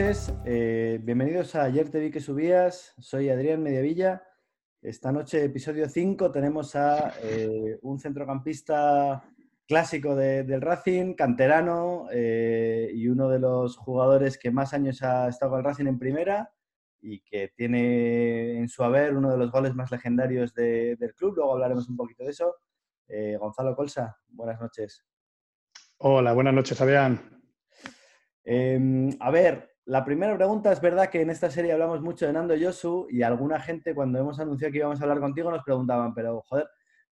noches, eh, bienvenidos a Ayer te vi que subías, soy Adrián Mediavilla. Esta noche, episodio 5, tenemos a eh, un centrocampista clásico del Racing, canterano eh, y uno de los jugadores que más años ha estado con el Racing en primera y que tiene en su haber uno de los goles más legendarios del club. Luego hablaremos un poquito de eso. Gonzalo Colsa, buenas noches. Hola, buenas noches, Adrián. Em, a ver, la primera pregunta es verdad que en esta serie hablamos mucho de Nando Yosu y alguna gente cuando hemos anunciado que íbamos a hablar contigo nos preguntaban, pero joder,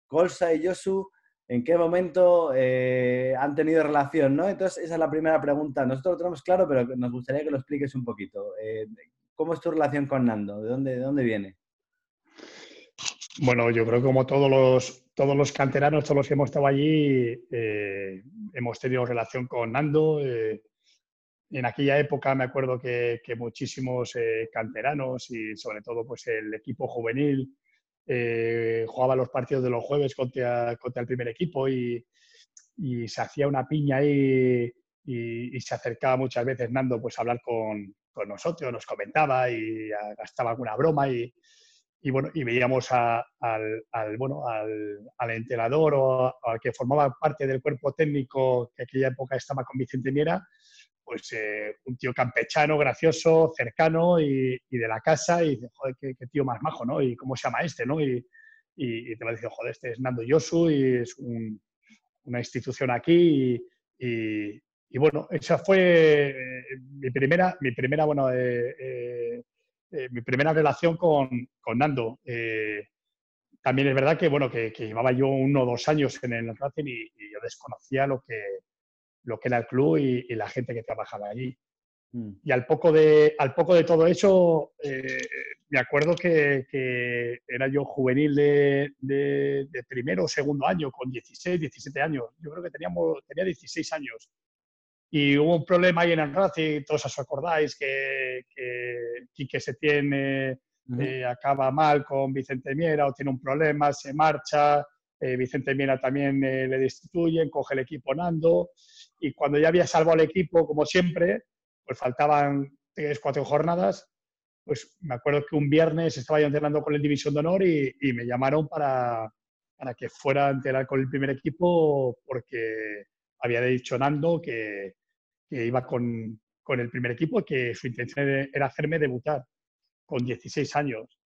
Colsa y Yosu, ¿en qué momento eh, han tenido relación? ¿no? Entonces, esa es la primera pregunta. Nosotros lo tenemos claro, pero nos gustaría que lo expliques un poquito. Eh, ¿Cómo es tu relación con Nando? ¿De dónde, de dónde viene? Bueno, yo creo que como todos los, todos los canteranos, todos los que hemos estado allí, eh, hemos tenido relación con Nando en aquella época me acuerdo que, muchísimos eh, canteranos y sobre todo pues el equipo juvenil eh, jugaba los partidos de los jueves contra, el primer equipo y, se hacía una piña ahí y, se acercaba muchas veces Nando pues a hablar con, nosotros, nos comentaba y gastaba alguna broma y, bueno, y veíamos al, bueno, al, entrenador o al que formaba parte del cuerpo técnico que aquella época estaba con Vicente Miera pues eh, un tío campechano, gracioso, cercano y, de la casa y dice, joder, qué, tío más majo, ¿no? Y cómo se llama este, ¿no? Y, te va a decir, joder, este es Nando Yosu y es una institución aquí y, bueno, esa fue eh, mi primera, mi primera, bueno, eh, mi primera relación con, con Nando. también es verdad que, bueno, que, llevaba yo uno o dos años en el Racing y yo desconocía lo que, lo que era el club y, la gente que trabajaba allí. Mm. Y al poco de, al poco de todo eso, eh, me acuerdo que, era yo juvenil de, primero o segundo año, con 16, 17 años. Yo creo que teníamos, tenía 16 años. Y hubo un problema ahí en el Racing, todos os acordáis que, que Quique se tiene, eh, acaba mal con Vicente Miera o tiene un problema, se marcha, eh, Vicente Miera también le destituyen, coge el equipo Nando y cuando ya había salvado al equipo, como siempre, pues faltaban tres, cuatro jornadas, pues me acuerdo que un viernes estaba yo entrenando con el División de Honor y, me llamaron para, para, que fuera a entrenar con el primer equipo porque había dicho Nando que, iba con, con, el primer equipo y que su intención era hacerme debutar con 16 años.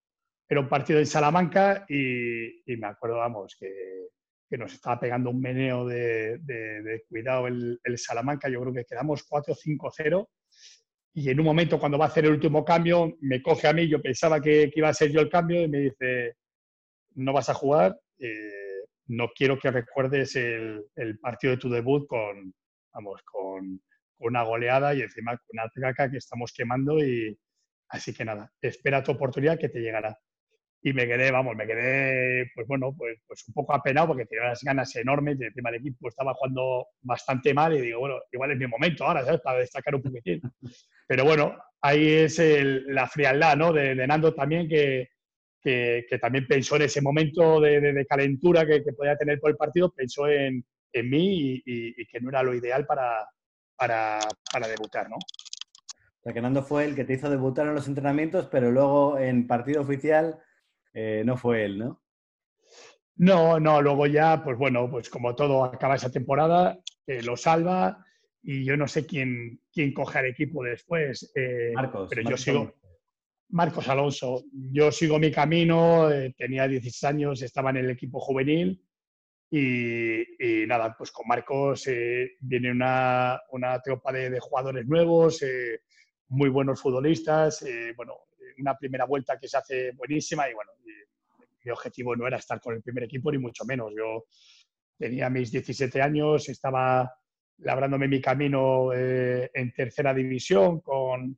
Era un partido en Salamanca y, y me acuerdo, vamos, que que nos estaba pegando un meneo de, cuidado el, Salamanca. Yo creo que quedamos 4-5-0. Y en un momento, cuando va a hacer el último cambio, me coge a mí. Yo pensaba que, iba a ser yo el cambio y me dice: No vas a jugar. Eh, no quiero que recuerdes el, partido de tu debut con, vamos, con, una goleada y encima con una traca que estamos quemando. Y así que nada, espera tu oportunidad que te llegará y me quedé, vamos, me quedé, pues bueno, pues, pues un poco apenado porque tenía unas ganas enormes y encima el equipo estaba jugando bastante mal y digo, bueno, igual es mi momento ahora, ¿sabes? Para destacar un poquitín. Pero bueno, ahí es la frialdad, ¿no? De, Nando también que, que, también pensó en ese momento de, de, calentura que, que, podía tener por el partido, pensó en, en mí y, y, que no era lo ideal para, para, para debutar, ¿no? O sea, que Nando fue el que te hizo debutar en los entrenamientos, pero luego en partido oficial eh, no fue él, ¿no? No, no, luego ya, pues bueno, pues como todo acaba esa temporada, eh, lo salva y yo no sé quién, quién coge al equipo después. Eh, Marcos. Pero yo sigo. Marcos Alonso. Yo sigo mi camino, tenía 16 años, estaba en el equipo juvenil y, nada, pues con Marcos viene una, una tropa de, de jugadores nuevos, muy buenos futbolistas. bueno, una primera vuelta que se hace buenísima y bueno, mi objetivo no era estar con el primer equipo ni mucho menos. Yo tenía mis 17 años, estaba labrándome mi camino eh, en tercera división con,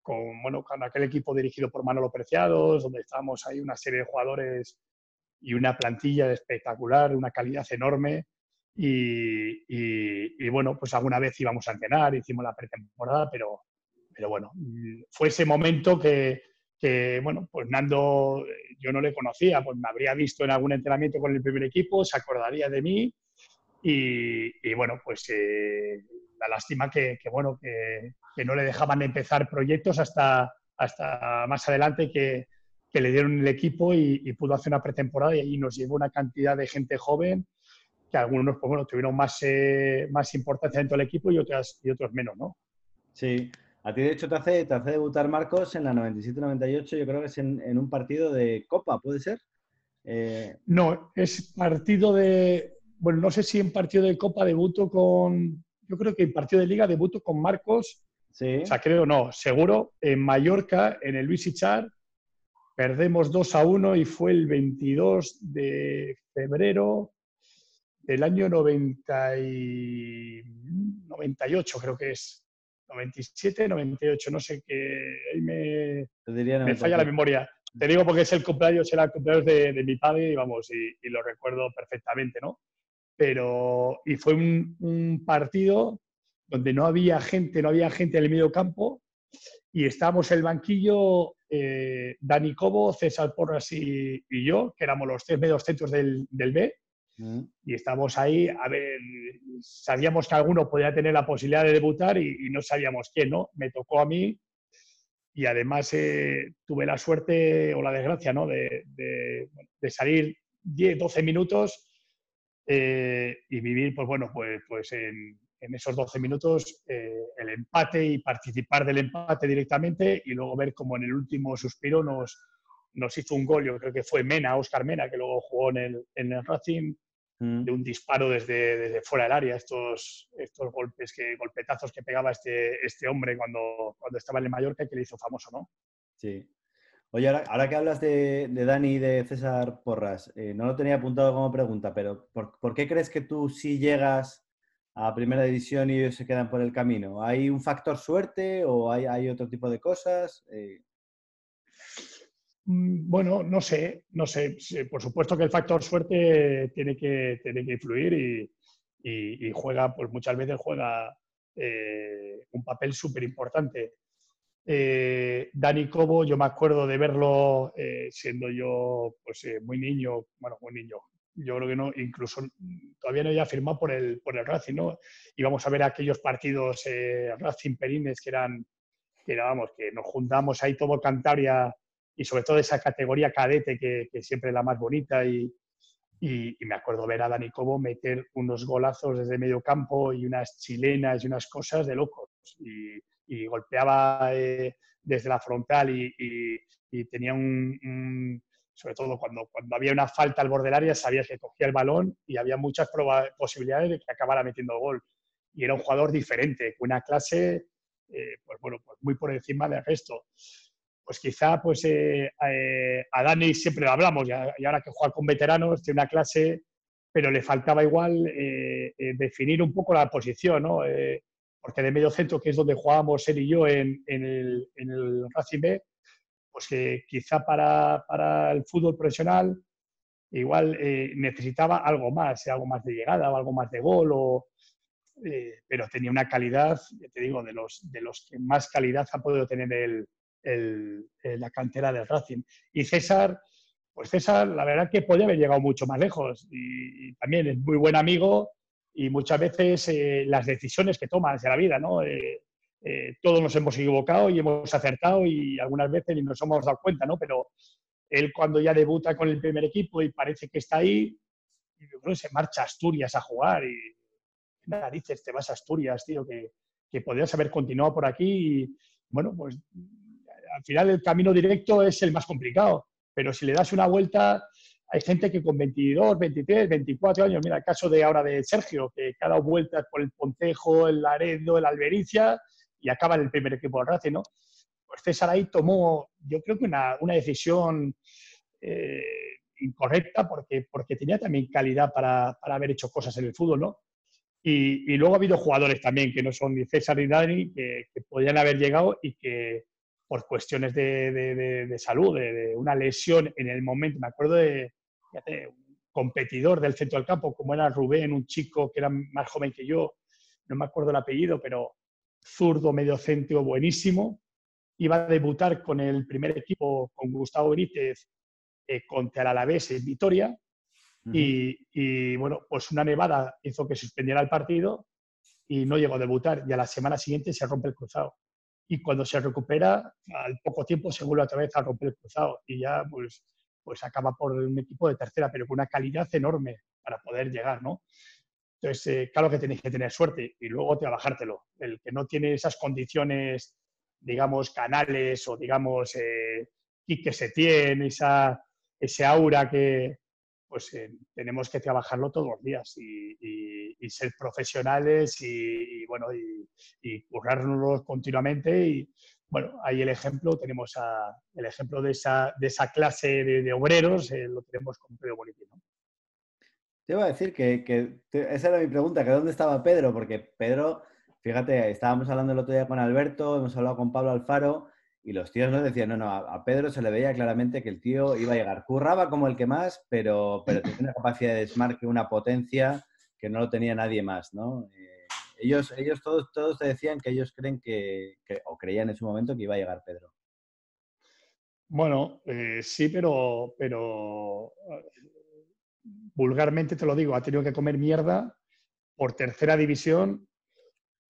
con, bueno, con aquel equipo dirigido por Manolo Preciados, donde estábamos ahí una serie de jugadores y una plantilla espectacular, una calidad enorme. Y, y, bueno, pues alguna vez íbamos a entrenar, hicimos la pretemporada, pero, pero bueno, fue ese momento que, que, bueno, pues Nando yo no le conocía, pues me habría visto en algún entrenamiento con el primer equipo, se acordaría de mí y, bueno, pues eh, la lástima que, bueno, que, no le dejaban empezar proyectos hasta, hasta más adelante que, le dieron el equipo y, pudo hacer una pretemporada y ahí nos llevó una cantidad de gente joven que algunos pues, bueno, tuvieron más, eh, más importancia dentro del equipo y, otras, y otros menos, ¿no? Sí, a ti de hecho te hace, te hace debutar Marcos en la 97-98, yo creo que es en, un partido de Copa, ¿puede ser? Eh, no, es partido de, bueno, no sé si en partido de Copa debuto con, yo creo que en partido de Liga debuto con Marcos, sí. o sea, creo no, seguro, en Mallorca, en el Luis Ichar, perdemos 2 a 1 y fue el 22 de febrero del año 90 y 98, creo que es. 97, 98, no sé qué. Ahí me, me falla la memoria. Te digo porque es el cumpleaños, era el cumpleaños de, de mi padre y vamos, y, lo recuerdo perfectamente, ¿no? Pero, y fue un, un, partido donde no había gente, no había gente en el medio campo y estábamos en el banquillo eh, Dani Cobo, César Porras y, y, yo, que éramos los tres medios centros del, del B y estamos ahí, a ver, sabíamos que alguno podía tener la posibilidad de debutar y, no sabíamos quién, ¿no? Me tocó a mí y además eh, tuve la suerte o la desgracia, ¿no? De, salir 10, 12 minutos eh, y vivir, pues bueno, pues, pues en, esos 12 minutos eh, el empate y participar del empate directamente y luego ver cómo en el último suspiro nos, nos hizo un gol, yo creo que fue Mena, Oscar Mena, que luego jugó en el, en el Racing, mm. De un disparo desde, desde, fuera del área, estos, estos golpes, que, golpetazos que pegaba este, este hombre cuando, cuando estaba en el Mallorca que le hizo famoso, ¿no? Sí. Oye, ahora, que hablas de, de, Dani y de César Porras, eh, no lo tenía apuntado como pregunta, pero ¿por, ¿por, qué crees que tú sí llegas a primera división y ellos se quedan por el camino? ¿Hay un factor suerte o hay, hay otro tipo de cosas? Eh... Mm, bueno, no sé, no sé. Por supuesto que el factor suerte tiene que, tiene que influir y, juega, pues muchas veces juega eh, un papel súper importante. Eh, Dani Cobo, yo me acuerdo de verlo eh, siendo yo pues, muy niño, bueno, muy niño, yo creo que no, incluso todavía no había firmado por el, por el Racing, ¿no? Íbamos a ver aquellos partidos Racing Perines que eran, que vamos, que nos juntamos ahí todo Cantabria y sobre todo esa categoría cadete que, que siempre es la más bonita y, y, me acuerdo ver a Dani Cobo meter unos golazos desde medio campo y unas chilenas y unas cosas de locos. Y, y golpeaba eh, desde la frontal y, tenía un, sobre todo cuando, cuando había una falta al borde del área sabías que cogía el balón y había muchas posibilidades de que acabara metiendo gol. Y era un jugador diferente, con una clase eh, pues bueno, pues muy por encima del resto pues quizá pues, eh, eh, a Dani siempre lo hablamos, y, ahora que juega con veteranos, tiene una clase, pero le faltaba igual eh, definir un poco la posición, ¿no? porque de medio centro, que es donde jugábamos él y yo en, el, en Racing B, pues quizá para, para el fútbol profesional igual necesitaba algo más, algo más de llegada o algo más de gol, o, pero tenía una calidad, te digo, de los, de los que más calidad ha podido tener el, el, la cantera del Racing. Y César, pues César, la verdad que podía haber llegado mucho más lejos y, también es muy buen amigo y muchas veces eh, las decisiones que tomas de la vida, ¿no? Eh, eh, todos nos hemos equivocado y hemos acertado y algunas veces ni nos hemos dado cuenta, ¿no? Pero él cuando ya debuta con el primer equipo y parece que está ahí, yo creo que se marcha a Asturias a jugar y narices te vas a Asturias, tío, que, que podrías haber continuado por aquí y bueno, pues al final el camino directo es el más complicado, pero si le das una vuelta, hay gente que con 22, 23, 24 años, mira el caso de ahora de Sergio, que ha dado vueltas por el Pontejo, el Laredo, el Albericia y acaba en el primer equipo del Racing, ¿no? Pues César ahí tomó, yo creo que una, decisión eh, incorrecta porque, porque tenía también calidad para, haber hecho cosas en el fútbol, ¿no? Y, luego ha habido jugadores también que no son ni César ni Dani, que, que podían haber llegado y que, por cuestiones de, salud, de, una lesión en el momento. Me acuerdo de un competidor del centro del campo, como era Rubén, un chico que era más joven que yo, no me acuerdo el apellido, pero zurdo, medio centro, buenísimo. Iba a debutar con el primer equipo, con Gustavo Benítez, eh, contra el Alavés en Vitoria. y, y, bueno, pues una nevada hizo que suspendiera el partido y no llegó a debutar y a la semana siguiente se rompe el cruzado. Y cuando se recupera, al poco tiempo se vuelve otra vez a romper el cruzado y ya pues, pues acaba por un equipo de tercera, pero con una calidad enorme para poder llegar, ¿no? Entonces, eh, claro que tenéis que tener suerte y luego trabajártelo. El que no tiene esas condiciones, digamos, canales o, digamos, eh, que se tiene, esa, ese aura que, pues eh, tenemos que trabajarlo todos los días y, ser profesionales y, bueno, y, y currárnoslo continuamente. Y bueno, ahí el ejemplo, tenemos el ejemplo de esa, de esa clase de, obreros, lo tenemos con Pedro Boniti. Te iba a decir que, esa era mi pregunta, que dónde estaba Pedro, porque Pedro, fíjate, estábamos hablando el otro día con Alberto, hemos hablado con Pablo Alfaro, y los tíos nos decían, no, no, a, Pedro se le veía claramente que el tío iba a llegar. Curraba como el que más, pero, pero tenía una capacidad de desmarque, una potencia que no lo tenía nadie más, ¿no? Eh, ellos, ellos todos, todos te decían que ellos creen que, o creían en su momento que iba a llegar Pedro. Bueno, eh, sí, pero, pero vulgarmente te lo digo, ha tenido que comer mierda por tercera división.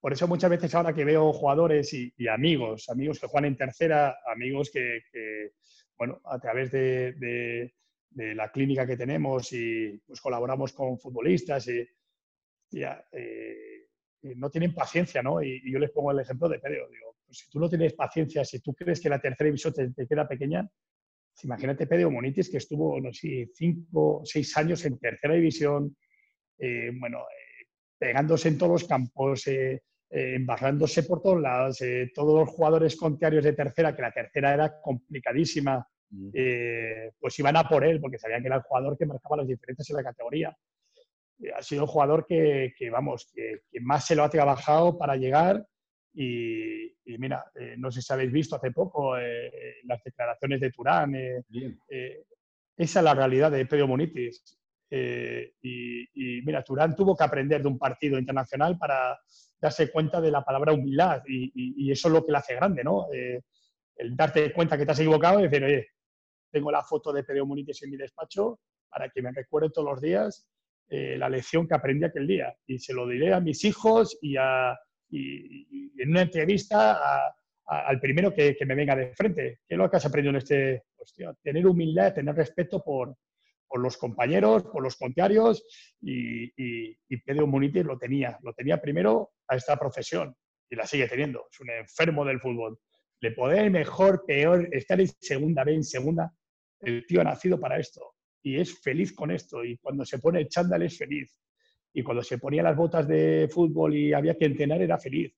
Por eso muchas veces ahora que veo jugadores y, amigos, amigos que juegan en tercera, amigos que, bueno, a través de, la clínica que tenemos y pues colaboramos con futbolistas y ya, eh, no tienen paciencia, ¿no? Y, yo les pongo el ejemplo de Pedro. Pues si tú no tienes paciencia, si tú crees que la tercera división te queda pequeña, Imagínate Pedro Monitis, que estuvo, no sé, cinco, seis años en tercera división, eh, bueno, eh, pegándose en todos los campos, eh, embarrándose por todos lados, todos los jugadores contrarios de tercera, que la tercera era complicadísima, mm. pues iban a por él, porque sabían que era el jugador que marcaba las diferencias en la categoría. ha sido un jugador que, vamos, que, más se lo ha trabajado para llegar y, mira, eh, no sé si habéis visto hace poco eh, las declaraciones de Turán. Eh, esa es la realidad de Pedro Munitis. Y, mira, Turán tuvo que aprender de un partido internacional para darse cuenta de la palabra humildad y, eso es lo que le hace grande, ¿no? el darte cuenta que te has equivocado y decir, oye, tengo la foto de Pedro Munitis en mi despacho para que me recuerde todos los días la lección que aprendí aquel día. Y se lo diré a mis hijos y a, y, en una entrevista al primero que, me venga de frente. ¿Qué es lo que has aprendido en este? Pues, tener humildad, tener respeto por, los compañeros, por los contrarios y, Pedro Munitis lo tenía. Lo tenía primero a esta profesión y la sigue teniendo. Es un enfermo del fútbol. Le puede mejor, peor, estar en segunda vez, en segunda. El tío ha nacido para esto y es feliz con esto. Y cuando se pone el chándal es feliz y cuando se ponía las botas de fútbol y había que entrenar era feliz.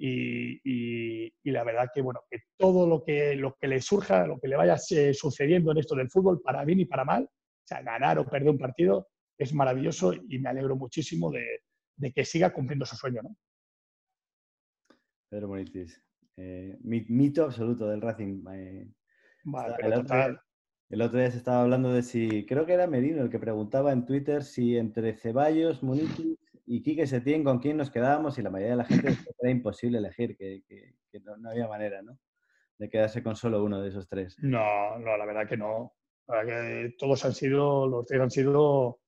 Y, la verdad que, bueno, que todo lo que, lo que le surja, lo que le vaya eh, sucediendo en esto del fútbol, para bien y para mal, sea, ganar o perder un partido, es maravilloso y me alegro muchísimo de, que siga cumpliendo su sueño. ¿no? Pedro Monitis, eh, mito absoluto del Racing. Eh, total. El otro día se estaba hablando de si, creo que era Merino el que preguntaba en Twitter si entre Ceballos, Munitis y Quique Setién con quién nos quedábamos y la mayoría de la gente era imposible elegir, que, no, había manera, ¿no? De quedarse con solo uno de esos tres. No, no, la verdad que no. Que todos han sido, los tres han sido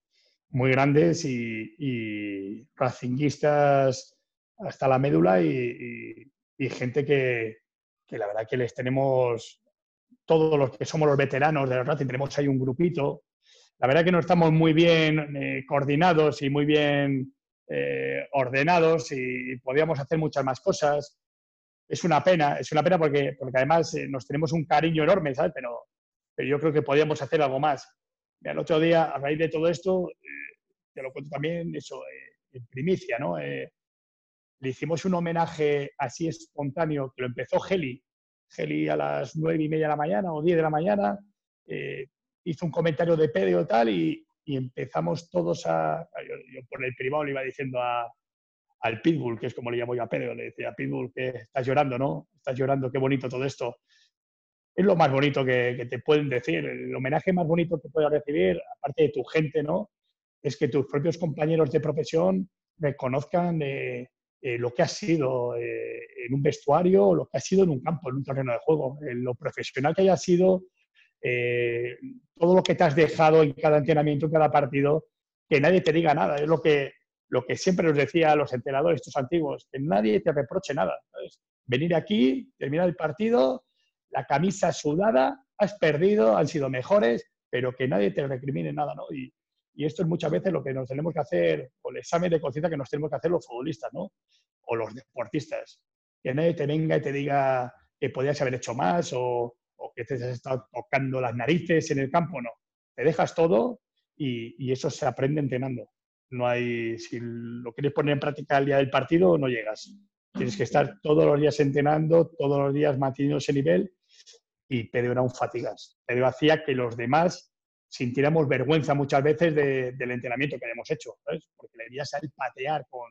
muy grandes y, y racinguistas hasta la médula y, gente que, que la verdad que les tenemos todos los que somos los veteranos de Racing tenemos ahí un grupito. La verdad que no estamos muy bien eh, coordinados y muy bien eh, ordenados y podríamos hacer muchas más cosas. Es una pena, es una pena porque, porque además eh, nos tenemos un cariño enorme, ¿sabes? Pero, pero yo creo que podríamos hacer algo más. el otro día, a raíz de todo esto, te lo cuento también, eso, en primicia, ¿no? le hicimos un homenaje así espontáneo que lo empezó Geli, Geli a las nueve y media de la mañana o diez de la mañana, eh, hizo un comentario de pedio tal y, y empezamos todos a... Yo, por el privado le iba diciendo al Pitbull, que es como le llamo yo a Pedro, le decía, Pitbull, que estás llorando, ¿no? Estás llorando, qué bonito todo esto. Es lo más bonito que, te pueden decir, el homenaje más bonito que puedes recibir, aparte de tu gente, ¿no? Es que tus propios compañeros de profesión reconozcan eh, eh, lo que ha sido eh, en un vestuario lo que ha sido en un campo, en un terreno de juego, lo profesional que haya sido, eh, todo lo que te has dejado en cada entrenamiento, en cada partido, que nadie te diga nada. Es lo que, lo que siempre nos decía a los entrenadores, estos antiguos, que nadie te reproche nada. Venir aquí, terminar el partido, la camisa sudada, has perdido, han sido mejores, pero que nadie te recrimine nada, ¿no? Y, y esto es muchas veces lo que nos tenemos que hacer, o el examen de conciencia que nos tenemos que hacer los futbolistas, ¿no? O los deportistas. Que nadie te venga y te diga que podías haber hecho más o, o que te has estado tocando las narices en el campo, no. Te dejas todo y, y, eso se aprende entrenando. No hay, si lo quieres poner en práctica el día del partido, no llegas. Tienes que estar todos los días entrenando, todos los días manteniendo ese nivel y Pedro era un fatigas. Pedro hacía que los demás sintiéramos vergüenza muchas veces del entrenamiento que habíamos hecho, porque le veías a él patear con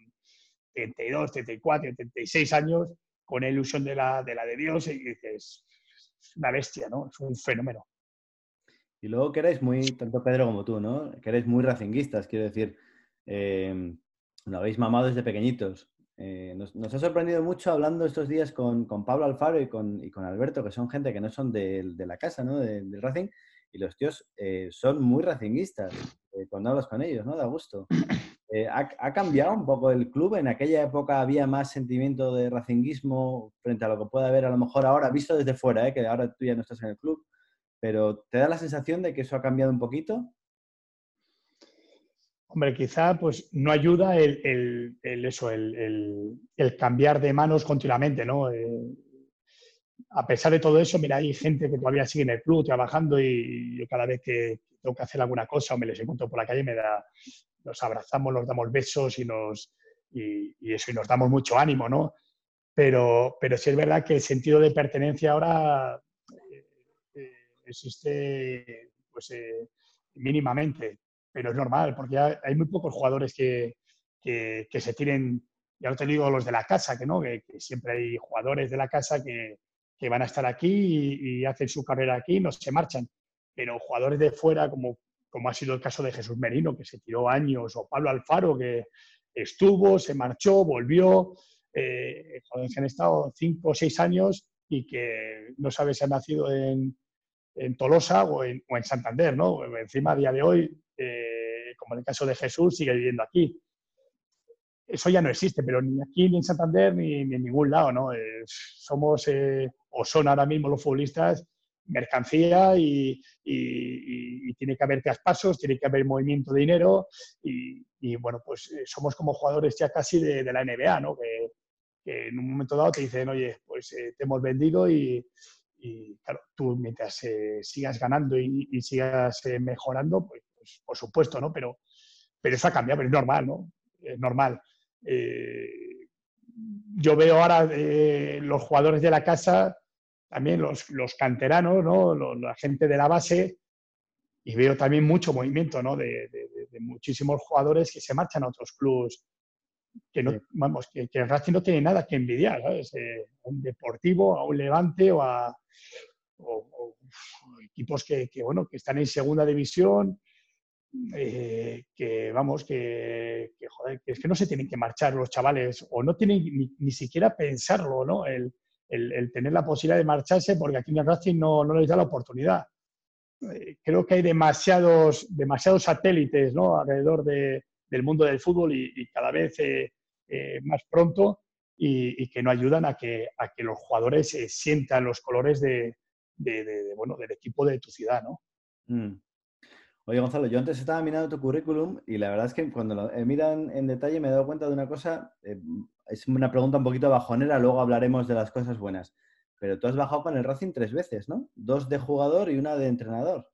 32, 34, 36 años con la ilusión de la de, la de Dios y dices, es una bestia, ¿no? Es un fenómeno. Y luego que eres muy, tanto Pedro como tú, ¿no? Que eres muy racinguistas, quiero decir, eh, lo habéis mamado desde pequeñitos. Eh, nos, nos, ha sorprendido mucho hablando estos días con, con Pablo Alfaro y con, y con, Alberto, que son gente que no son de, de la casa, ¿no? Del de Racing, y los tíos eh, son muy racinguistas eh, cuando hablas con ellos, ¿no? Da gusto. Ha, ha, cambiado un poco el club? ¿En aquella época había más sentimiento de racinguismo frente a lo que puede haber a lo mejor ahora, visto desde fuera, ¿eh? que ahora tú ya no estás en el club? Pero ¿te da la sensación de que eso ha cambiado un poquito? Hombre, quizá pues no ayuda el, el, el eso, el, el, cambiar de manos continuamente, ¿no? Eh, a pesar de todo eso, mira, hay gente que todavía sigue en el club trabajando y yo cada vez que tengo que hacer alguna cosa o me les encuentro por la calle, me da, nos abrazamos, nos damos besos y, nos, y, eso, y nos damos mucho ánimo, ¿no? Pero, pero sí es verdad que el sentido de pertenencia ahora eh, eh, existe pues, mínimamente, pero es normal, porque hay muy pocos jugadores que, que, se tiren, ya no te digo los de la casa, que no, que, siempre hay jugadores de la casa que, van a estar aquí y, y, hacen su carrera aquí, no se marchan. Pero jugadores de fuera, como, como ha sido el caso de Jesús Merino, que se tiró años, o Pablo Alfaro, que estuvo, se marchó, volvió, eh, que han estado cinco o seis años y que no sabe si han nacido en, en Tolosa o en, o en, Santander, ¿no? Encima, a día de hoy, eh, como en el caso de Jesús, sigue viviendo aquí eso ya no existe, pero ni aquí, ni en Santander, ni, ni en ningún lado, ¿no? Eh, somos, eh, o son ahora mismo los futbolistas, mercancía y, y, y, tiene que haber traspasos, tiene que haber movimiento de dinero y, y bueno, pues eh, somos como jugadores ya casi de, de la NBA, ¿no? Que, que, en un momento dado te dicen, oye, pues eh, te hemos vendido y, claro, tú mientras eh, sigas ganando y, sigas mejorando, pues, pues, por supuesto, ¿no? Pero, pero eso ha cambiado, pero es normal, ¿no? Es normal. Eh, yo veo ahora eh, los jugadores de la casa, también los, los canteranos, ¿no? Los, la gente de la base, y veo también mucho movimiento ¿no? de, de, de, muchísimos jugadores que se marchan a otros clubes. Que, no, vamos, que, que el Racing no tiene nada que envidiar, ¿sabes? Eh, a un Deportivo, a un Levante o a o, o, equipos que, que, bueno, que están en segunda división, eh, que vamos, que, joder, es que no se tienen que marchar los chavales o no tienen ni, ni siquiera pensarlo, ¿no? El, el, tener la posibilidad de marcharse porque aquí en el Racing no, no les da la oportunidad. Eh, creo que hay demasiados, demasiados satélites ¿no? alrededor de, del mundo del fútbol y, cada vez eh, más pronto y, y, que no ayudan a que, a que los jugadores sientan los colores de, de, de, bueno, del equipo de tu ciudad. ¿no? Mm. Oye, Gonzalo, yo antes estaba mirando tu currículum y la verdad es que cuando lo miran en detalle me he dado cuenta de una cosa, eh, es una pregunta un poquito bajonera, luego hablaremos de las cosas buenas, pero tú has bajado con el Racing tres veces, ¿no? Dos de jugador y una de entrenador.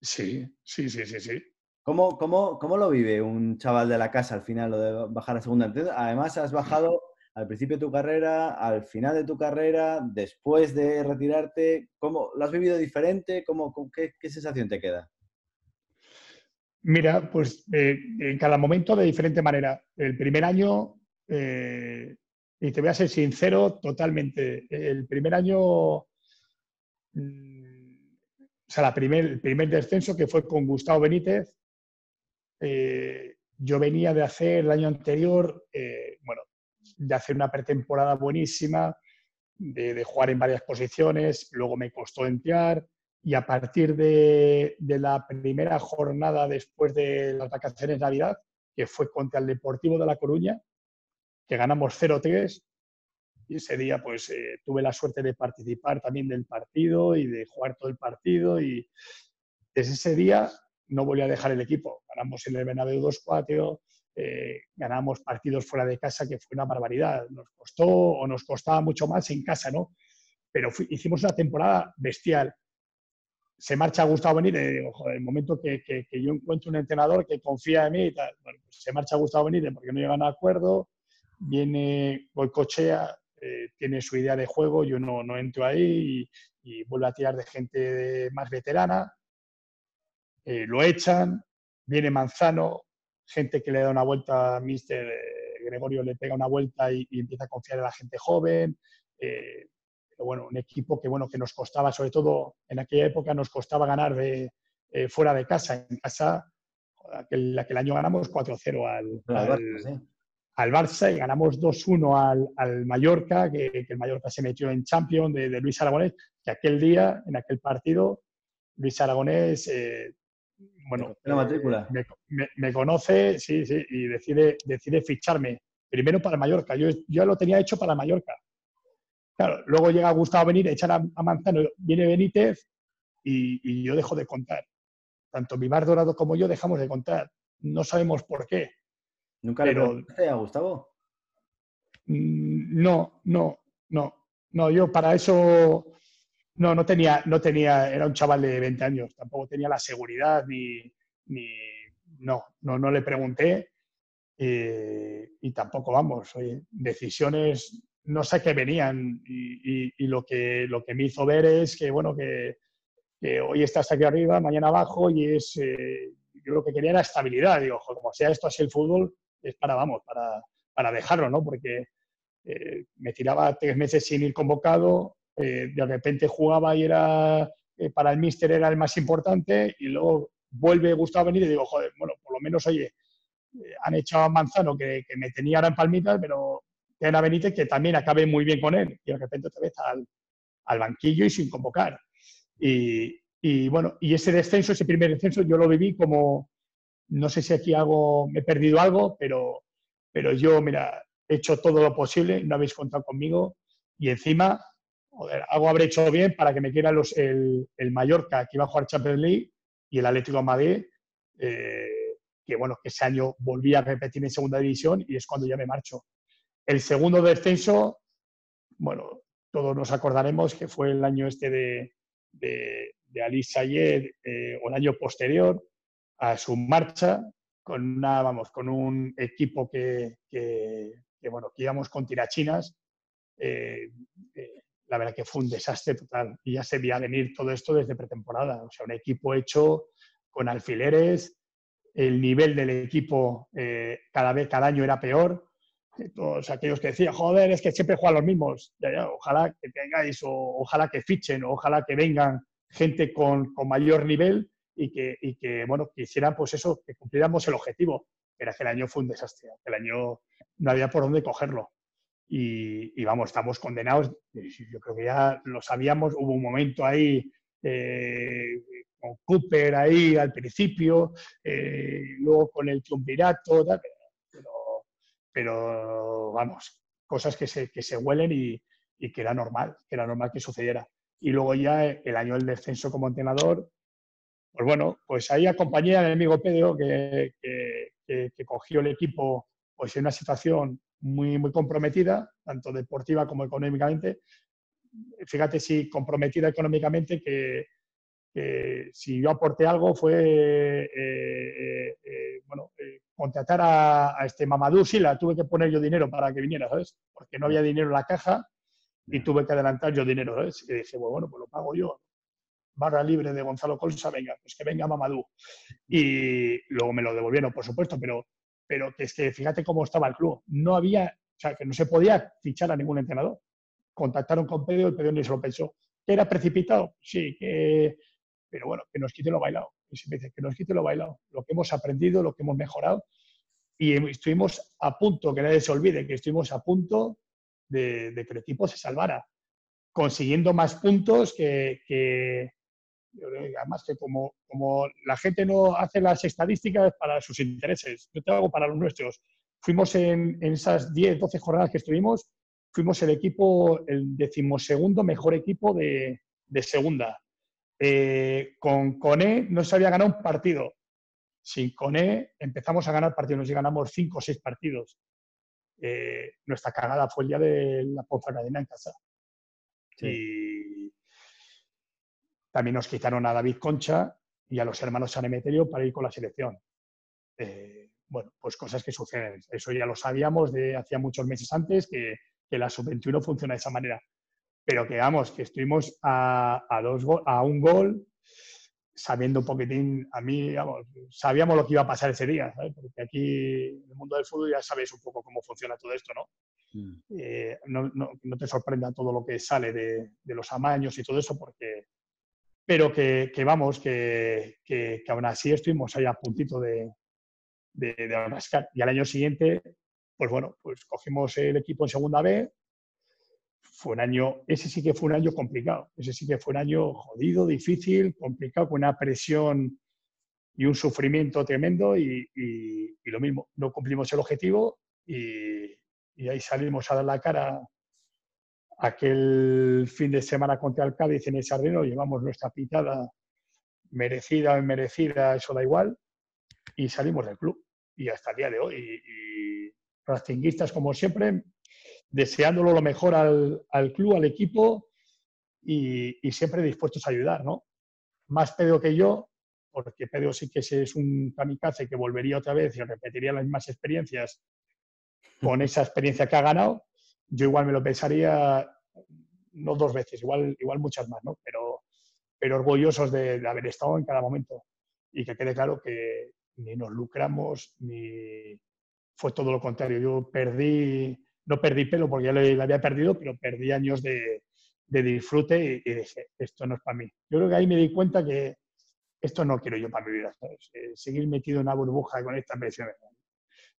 Sí, sí, sí, sí, sí. ¿Cómo, cómo, cómo lo vive un chaval de la casa al final, lo de bajar a segunda? Además, has bajado al principio de tu carrera, al final de tu carrera, después de retirarte. ¿Cómo, ¿Lo has vivido diferente? ¿Cómo, qué, ¿Qué sensación te queda? Mira, pues eh, en cada momento de diferente manera. El primer año, eh, y te voy a ser sincero totalmente, el primer año, mmm, o sea, la el primer descenso que fue con Gustavo Benítez, eh, yo venía de hacer el año anterior, bueno, de hacer una pretemporada buenísima, de, de, jugar en varias posiciones, luego me costó entrar, y a partir de, de, la primera jornada después de las vacaciones de Navidad, que fue contra el Deportivo de La Coruña, que ganamos 0-3. Y ese día, pues, eh, tuve la suerte de participar también del partido y de jugar todo el partido. Y desde ese día no volví a dejar el equipo. Ganamos en el Bernabéu 2-4, eh, ganamos partidos fuera de casa, que fue una barbaridad. Nos costó o nos costaba mucho más en casa, ¿no? Pero hicimos una temporada bestial se marcha Gustavo Benítez, digo, joder, el momento que, yo encuentro un entrenador que confía en mí y tal, bueno, pues se marcha Gustavo Benítez porque no llegan a acuerdo, viene Boicochea, eh, tiene su idea de juego, yo no, no entro ahí y, vuelve a tirar de gente más veterana, eh, lo echan, viene Manzano, gente que le da una vuelta a Mister eh, Gregorio, le pega una vuelta y, empieza a confiar en la gente joven bueno, un equipo que, bueno, que nos costaba, sobre todo en aquella época, nos costaba ganar de, eh, fuera de casa. En casa, aquel, aquel año ganamos 4-0 al, al, Barça y ganamos 2-1 al, al, Mallorca, que, el Mallorca se metió en Champions de, Luis Aragonés, que aquel día, en aquel partido, Luis Aragonés, eh, bueno, matrícula. Me, me, conoce, sí, sí, y decide, decide ficharme. Primero para Mallorca. Yo, yo lo tenía hecho para Mallorca Claro, luego llega Gustavo Benítez, echar a, Manzano, viene Benítez y, yo dejo de contar. Tanto mi Mar Dorado como yo dejamos de contar. No sabemos por qué. ¿Nunca le preguntaste a Gustavo? Mm, no, no, no. No, yo para eso no, no tenía, no tenía, era un chaval de 20 años, tampoco tenía la seguridad ni, ni no, no, no le pregunté eh, y tampoco, vamos, oye, decisiones no sé qué venían y, lo, que, lo que me hizo ver es que, bueno, que, hoy estás aquí arriba, mañana abajo y es, eh, yo lo que quería era estabilidad. Digo, como sea esto así el fútbol, es para, vamos, para, para dejarlo, ¿no? Porque eh, me tiraba tres meses sin ir convocado, eh, de repente jugaba y era, para el míster era el más importante y luego vuelve Gustavo venir y digo, joder, bueno, por lo menos, oye, han echado a Manzano que, que me tenía ahora en palmitas, pero a Benítez, que también acabe muy bien con él, y de repente otra vez al, al banquillo y sin convocar. Y, y, bueno, y ese descenso, ese primer descenso, yo lo viví como, no sé si aquí hago, me he perdido algo, pero, pero yo, mira, he hecho todo lo posible, no habéis contado conmigo, y encima, joder, algo habré hecho bien para que me quiera los, el, el, Mallorca, que iba a jugar Champions League, y el Atlético de Madrid, eh, que bueno, que ese año volví a repetir en segunda división y es cuando ya me marcho. El segundo descenso, bueno, todos nos acordaremos que fue el año este de, de, de Ali eh, o el año posterior a su marcha con una, vamos, con un equipo que, bueno, que íbamos con tirachinas. Eh, eh, la verdad que fue un desastre total y ya se veía venir todo esto desde pretemporada. O sea, un equipo hecho con alfileres, el nivel del equipo cada vez, cada año era peor todos aquellos que decían, joder, es que siempre juegan los mismos. ojalá que tengáis, o, ojalá que fichen, o ojalá que vengan gente con, con mayor nivel y que, y que, bueno, que hicieran, pues eso, que cumpliéramos el objetivo. Era que el año fue un desastre, el año no había por dónde cogerlo. Y, vamos, estamos condenados. Yo creo que ya lo sabíamos, hubo un momento ahí eh, con Cooper ahí al principio, eh, luego con el triunvirato, pero vamos, cosas que se, que se huelen y, y, que era normal, que era normal que sucediera. Y luego ya el año del descenso como entrenador, pues bueno, pues ahí acompañé al amigo Pedro que, que, cogió el equipo pues en una situación muy, muy comprometida, tanto deportiva como económicamente. Fíjate si comprometida económicamente que, si yo aporté algo fue eh, eh, eh, bueno, contratar a, este Mamadou la tuve que poner yo dinero para que viniera, ¿sabes? Porque no había dinero en la caja y tuve que adelantar yo dinero, ¿sabes? Y dije, bueno, pues lo pago yo. Barra libre de Gonzalo Colsa, venga, pues que venga Mamadou. Y luego me lo devolvieron, por supuesto, pero, pero que es que fíjate cómo estaba el club. No había, o sea, que no se podía fichar a ningún entrenador. Contactaron con Pedro y Pedro ni se lo pensó. ¿Que era precipitado? Sí, que... Pero bueno, que nos quite lo bailado y se me dice que nos quite lo bailado, lo que hemos aprendido, lo que hemos mejorado. Y estuvimos a punto, que nadie se olvide, que estuvimos a punto de, que el equipo se salvara, consiguiendo más puntos que, Además que como, la gente no hace las estadísticas para sus intereses, yo te hago para los nuestros. Fuimos en, esas 10, 12 jornadas que estuvimos, fuimos el equipo, el decimosegundo mejor equipo de segunda. Eh, con Cone no se había ganado un partido. Sin Cone empezamos a ganar partidos, nos ganamos cinco o seis partidos. Eh, nuestra cagada fue el día de la Ponferradina en casa. Y también nos quitaron a David Concha y a los hermanos San Emeterio para ir con la selección. Eh, bueno, pues cosas que suceden. Eso ya lo sabíamos de hacía muchos meses antes, que, que la sub-21 funciona de esa manera. Pero que vamos, que estuvimos a, a, dos a un gol, sabiendo un poquitín, a mí, vamos, sabíamos lo que iba a pasar ese día, ¿sabes? porque aquí en el mundo del fútbol ya sabes un poco cómo funciona todo esto, ¿no? Mm. Eh, no, no, no, te sorprenda todo lo que sale de, de, los amaños y todo eso, porque, pero que, que vamos, que, que, que, aún así estuvimos ahí a puntito de, de, de rascar. Y al año siguiente, pues bueno, pues cogimos el equipo en segunda B, fue un año, ese sí que fue un año complicado, ese sí que fue un año jodido, difícil, complicado, con una presión y un sufrimiento tremendo y, y, y lo mismo, no cumplimos el objetivo y, y, ahí salimos a dar la cara aquel fin de semana contra el Cádiz en el Sardino, llevamos nuestra pitada merecida o inmerecida, eso da igual, y salimos del club. Y hasta el día de hoy, y, racinguistas como siempre, deseándolo lo mejor al, al club, al equipo y, y, siempre dispuestos a ayudar, ¿no? Más Pedro que yo, porque Pedro sí que es un kamikaze que volvería otra vez y repetiría las mismas experiencias con esa experiencia que ha ganado, yo igual me lo pensaría no dos veces, igual, igual muchas más, ¿no? Pero, pero orgullosos de, de haber estado en cada momento y que quede claro que ni nos lucramos ni fue todo lo contrario. Yo perdí no perdí pelo porque ya lo, había perdido, pero perdí años de, de disfrute y, dije, esto no es para mí. Yo creo que ahí me di cuenta que esto no quiero yo para mi vida. Eh, seguir metido en una burbuja con esta presión.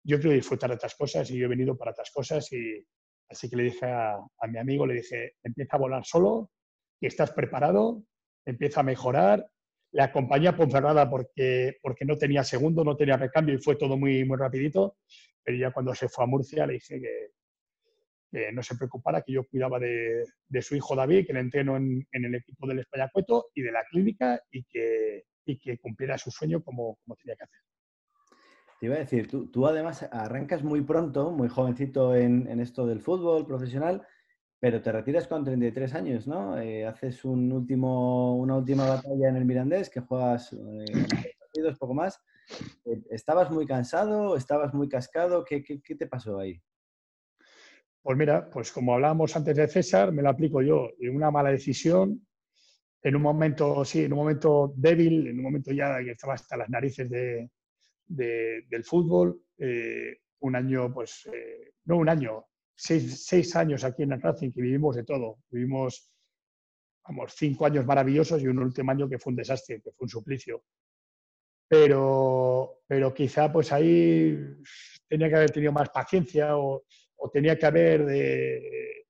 Yo quiero disfrutar de otras cosas y yo he venido para otras cosas y así que le dije a, a mi amigo, le dije, empieza a volar solo, que estás preparado, empieza a mejorar. Le acompañé a Ponferrada porque, porque no tenía segundo, no tenía recambio y fue todo muy, muy rapidito. Pero ya cuando se fue a Murcia le dije que, que no se preocupara, que yo cuidaba de, de su hijo David, que le entreno en, en, el equipo del España Cueto y de la clínica y que, y que cumpliera su sueño como, como, tenía que hacer. Te iba a decir, tú, tú además arrancas muy pronto, muy jovencito en, en, esto del fútbol profesional, pero te retiras con 33 años, ¿no? Eh, haces un último, una última batalla en el Mirandés, que juegas eh, partidos, poco más. Eh, ¿Estabas muy cansado? ¿Estabas muy cascado? ¿Qué, qué, qué te pasó ahí? Pues mira, pues como hablábamos antes de César, me lo aplico yo. En una mala decisión, en un momento, sí, en un momento débil, en un momento ya que estaba hasta las narices de, de, del fútbol, eh, un año, pues, eh, no un año, seis, seis, años aquí en el Racing que vivimos de todo. Vivimos, vamos, cinco años maravillosos y un último año que fue un desastre, que fue un suplicio. Pero, pero quizá pues ahí tenía que haber tenido más paciencia o, o tenía que haber de,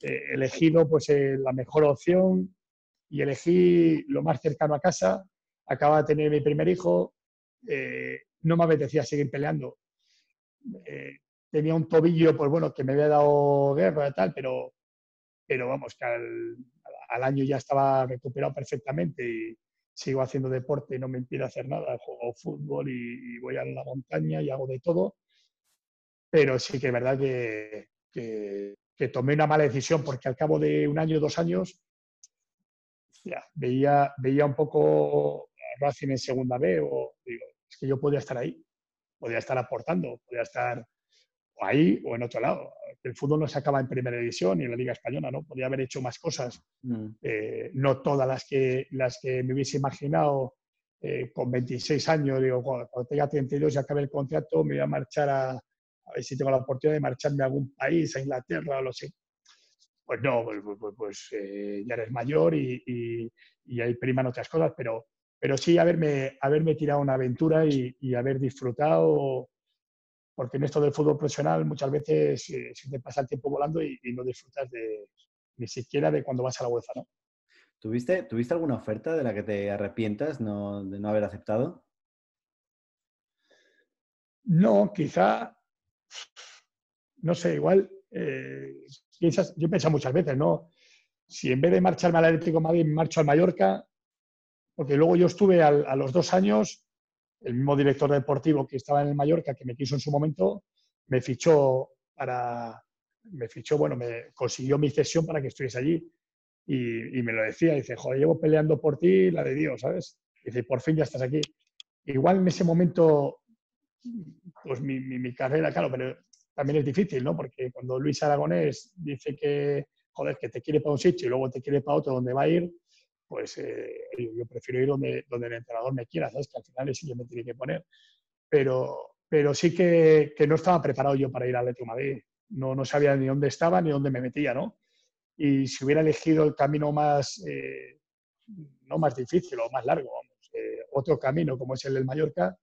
de elegido pues, eh, la mejor opción y elegí lo más cercano a casa. Acaba de tener mi primer hijo, eh, no me apetecía seguir peleando. Eh, tenía un tobillo, pues bueno, que me había dado guerra y tal, pero, pero vamos, que al, al año ya estaba recuperado perfectamente y sigo haciendo deporte no me impide hacer nada. Juego fútbol y, y voy a la montaña y hago de todo pero sí que es verdad que, que, que, tomé una mala decisión porque al cabo de un año, dos años, ya, veía, veía un poco Racing en segunda B o digo, es que yo podía estar ahí, podía estar aportando, podía estar ahí o en otro lado. El fútbol no se acaba en primera división ni en la Liga Española, ¿no? Podía haber hecho más cosas, mm. eh, no todas las que, las que me hubiese imaginado eh, con 26 años. Digo, cuando, cuando tenga 32 y acabe el contrato, me voy a marchar a, a ver si tengo la oportunidad de marcharme a algún país, a Inglaterra o lo sé. Pues no, pues, pues, pues, pues eh, ya eres mayor y, y, y, ahí priman otras cosas, pero, pero sí haberme, haberme tirado una aventura y, y haber disfrutado, porque en esto del fútbol profesional muchas veces eh, se te pasa el tiempo volando y, y no disfrutas de, ni siquiera de cuando vas a la UEFA, ¿no? ¿Tuviste, ¿Tuviste alguna oferta de la que te arrepientas no, de no haber aceptado? No, quizá, no sé, igual, eh, yo he pensado muchas veces, ¿no? Si en vez de marcharme al Atlético de Madrid, marcho al Mallorca, porque luego yo estuve a los dos años, el mismo director deportivo que estaba en el Mallorca, que me quiso en su momento, me fichó para, me fichó, bueno, me consiguió mi cesión para que estuviese allí y, me lo decía, dice, joder, llevo peleando por ti, la de Dios, ¿sabes? Dice, por fin ya estás aquí. Igual en ese momento, pues mi, mi, carrera, claro, pero también es difícil, ¿no? Porque cuando Luis Aragonés dice que, joder, que te quiere para un sitio y luego te quiere para otro donde va a ir, pues eh, yo prefiero ir donde, donde el entrenador me quiera, ¿sabes? Que al final es que me tiene que poner. Pero, pero sí que, que, no estaba preparado yo para ir al Atlético Madrid. No, no sabía ni dónde estaba ni dónde me metía, ¿no? y si hubiera elegido el camino más, eh, no más difícil o más largo, eh, otro camino como es el del Mallorca,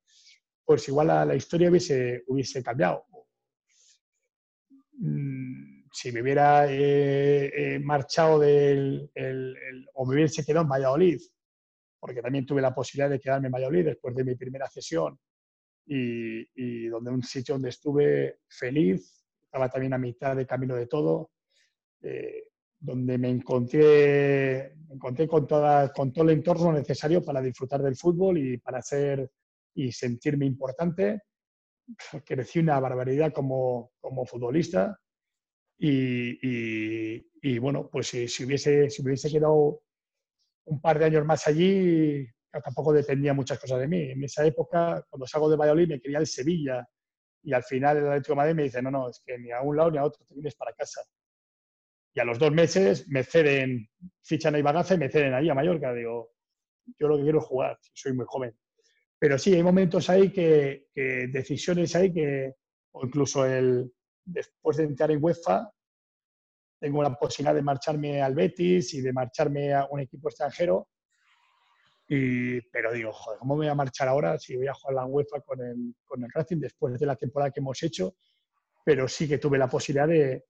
pues igual la, historia hubiese, hubiese cambiado. Mm, si me hubiera eh, marchado del, o me hubiese quedado en Valladolid, porque también tuve la posibilidad de quedarme en Valladolid después de mi primera sesión y, y donde un sitio donde estuve feliz, estaba también a mitad de camino de todo, donde me encontré, encontré con, toda, con todo el entorno necesario para disfrutar del fútbol y para ser y sentirme importante. Crecí una barbaridad como, como futbolista y, y, bueno, pues si, si, hubiese, si hubiese quedado un par de años más allí, tampoco dependía muchas cosas de mí. En esa época, cuando salgo de Valladolid, me quería el Sevilla y al final el Atlético de Madrid me dice, no, no, es que ni a un lado ni a otro te vienes para casa y a los dos meses me ceden, fichan a Ibagaza y me ceden ahí a Mallorca. Digo, yo lo que quiero es jugar, soy muy joven. Pero sí, hay momentos ahí que, decisiones ahí que, o incluso el, después de entrar en UEFA, tengo la posibilidad de marcharme al Betis y de marcharme a un equipo extranjero. Y, pero digo, joder, ¿cómo me voy a marchar ahora si voy a jugar la UEFA con el, con el Racing después de la temporada que hemos hecho? Pero sí que tuve la posibilidad de,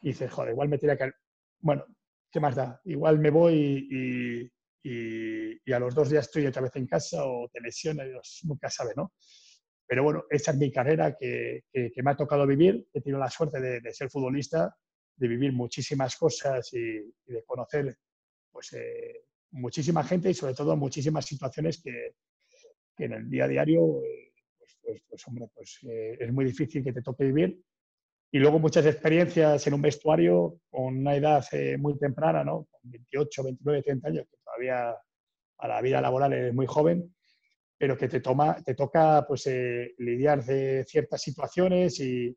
y dices, joder, igual me tira que... Bueno, ¿qué más da? Igual me voy y, a los dos días estoy otra vez en casa o te lesiona, Dios nunca sabe, ¿no? Pero bueno, esa es mi carrera que, que, me ha tocado vivir. He tenido la suerte de, de ser futbolista, de vivir muchísimas cosas y, de conocer pues, eh, muchísima gente y sobre todo muchísimas situaciones que, que en el día a diario, eh, pues, pues, pues, hombre, pues eh, es muy difícil que te toque vivir y luego muchas experiencias en un vestuario con una edad eh, muy temprana, ¿no? Con 28, 29, 30 años, que todavía a la vida laboral es muy joven, pero que te, toma, te toca pues, eh, lidiar de ciertas situaciones y,